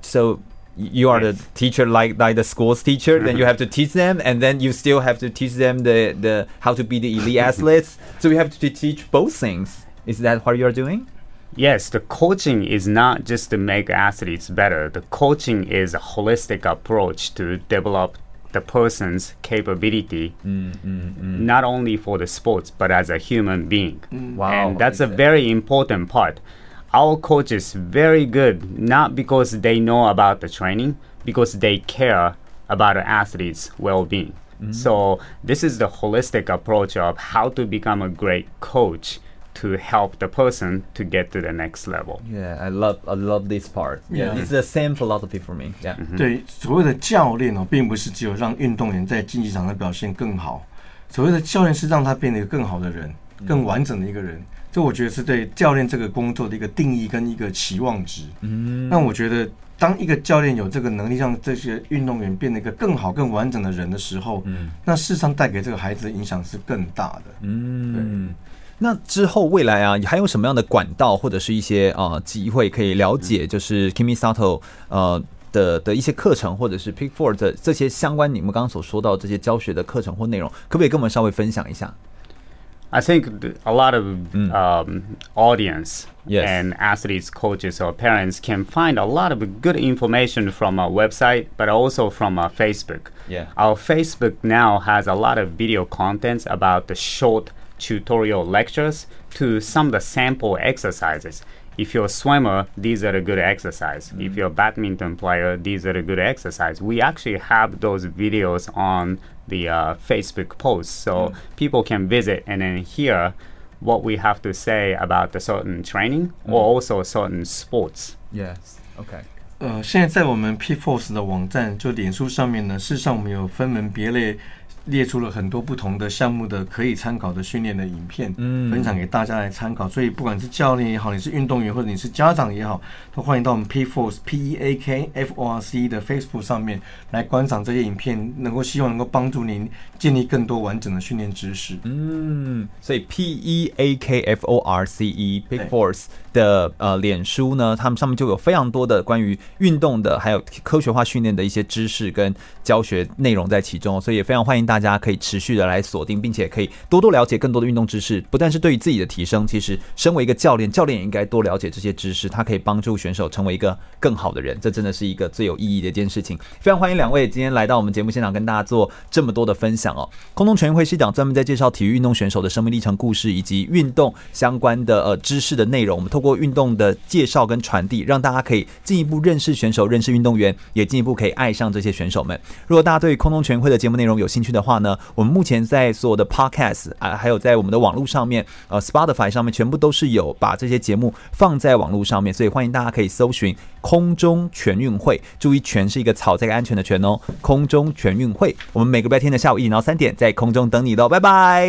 S1: so you are the teacher like like the school's teacher then you have to teach them and then you still have to teach them the the how to be the elite athletes. So you have to teach both things. Is that what you're doing?
S2: Yes the coaching is not just to make athletes better. The coaching is a holistic approach to develop the person's capability mm, mm, mm. not only for the sports but as a human being. Mm. wow and that's a very important part our coach is very good, not because they know about the training, because they care about the athlete's well-being. Mm-hmm. So this is the holistic approach of how to become a great coach to help the person to get to the next level.
S1: Yeah, I love I love this part. Yeah, it's the same philosophy for me. Yeah.
S3: 对，所谓的教练哦，并不是只有让运动员在竞技场的表现更好，所谓的教练是让他变得一个更好的人， 更完整的一个人。这我觉得是对教练这个工作的一个定义跟一个期望值。嗯，那我觉得当一个教练有这个能力让这些运动员变得一个更好、更完整的人的时候，嗯，那事实上带给这个孩子的影响是更大的。
S1: 嗯，对。那之后未来啊，还有什么样的管道或者是一些啊机会可以了解，就是 Kimi Sato 呃的的一些课程，或者是 Pick Four 的这些相关你们刚刚所说到这些教学的课程或内容，可不可以跟我们稍微分享一下？
S2: I think a lot of
S1: Mm.
S2: um, audience
S1: Yes.
S2: and athletes, coaches, or parents can find a lot of good information from our website, but also from our Facebook.
S1: Yeah.
S2: Our Facebook now has a lot of video contents about the short tutorial lectures to some of the sample exercises. If you're a swimmer, these are a good exercise. If you're a badminton player, these are a good exercise. We actually have those videos on the uh, Facebook post, so people can visit and then hear what we have to say about the certain training or also certain sports.
S1: Yes. OK。
S3: 呃，现在在我们 P Force 的网站，就脸书上面呢，事实上我们有分门别类 列出了很多不同的项目的可以参考的训练的影片，
S1: 嗯
S3: 分享给大家来参考。所以不管是教练也好，你是运动员或者你是家长也好，都欢迎到我们 P Force P E A K F O R C 的 Facebook 上面来观赏这些影片，能够希望能够帮助您建立更多完整的训练知识。
S1: 嗯，所以 P E A K F O R C E Big Force 的呃脸书呢，他们上面就有非常多的关于运动的，还有科学化训练的一些知识跟教学内容在其中，所以也非常欢迎大家可以持续的来锁定，并且可以多多了解更多的运动知识。不但是对于自己的提升，其实身为一个教练，教练也应该多了解这些知识，他可以帮助选手成为一个更好的人。这真的是一个最有意义的一件事情。非常欢迎两位今天来到我们节目现场，跟大家做这么多的分享哦。空中全运会是一档专门在介绍体育运动选手的生命历程故事以及运动相关的呃知识的内容。我们透过运动的介绍跟传递，让大家可以进一步认识选手、认识运动员，也进一步可以爱上这些选手们。如果大家对空中全运会的节目内容有兴趣的话呢，我们目前在所有的 Podcast 啊，还有在我们的网络上面，呃，Spotify 上面全部都是有把这些节目放在网络上面，所以欢迎大家可以搜寻空中全运会，注意“全”是一个草这个安全的“全”哦，空中全运会，我们每个白天的下午一点到三点在空中等你喽，拜拜。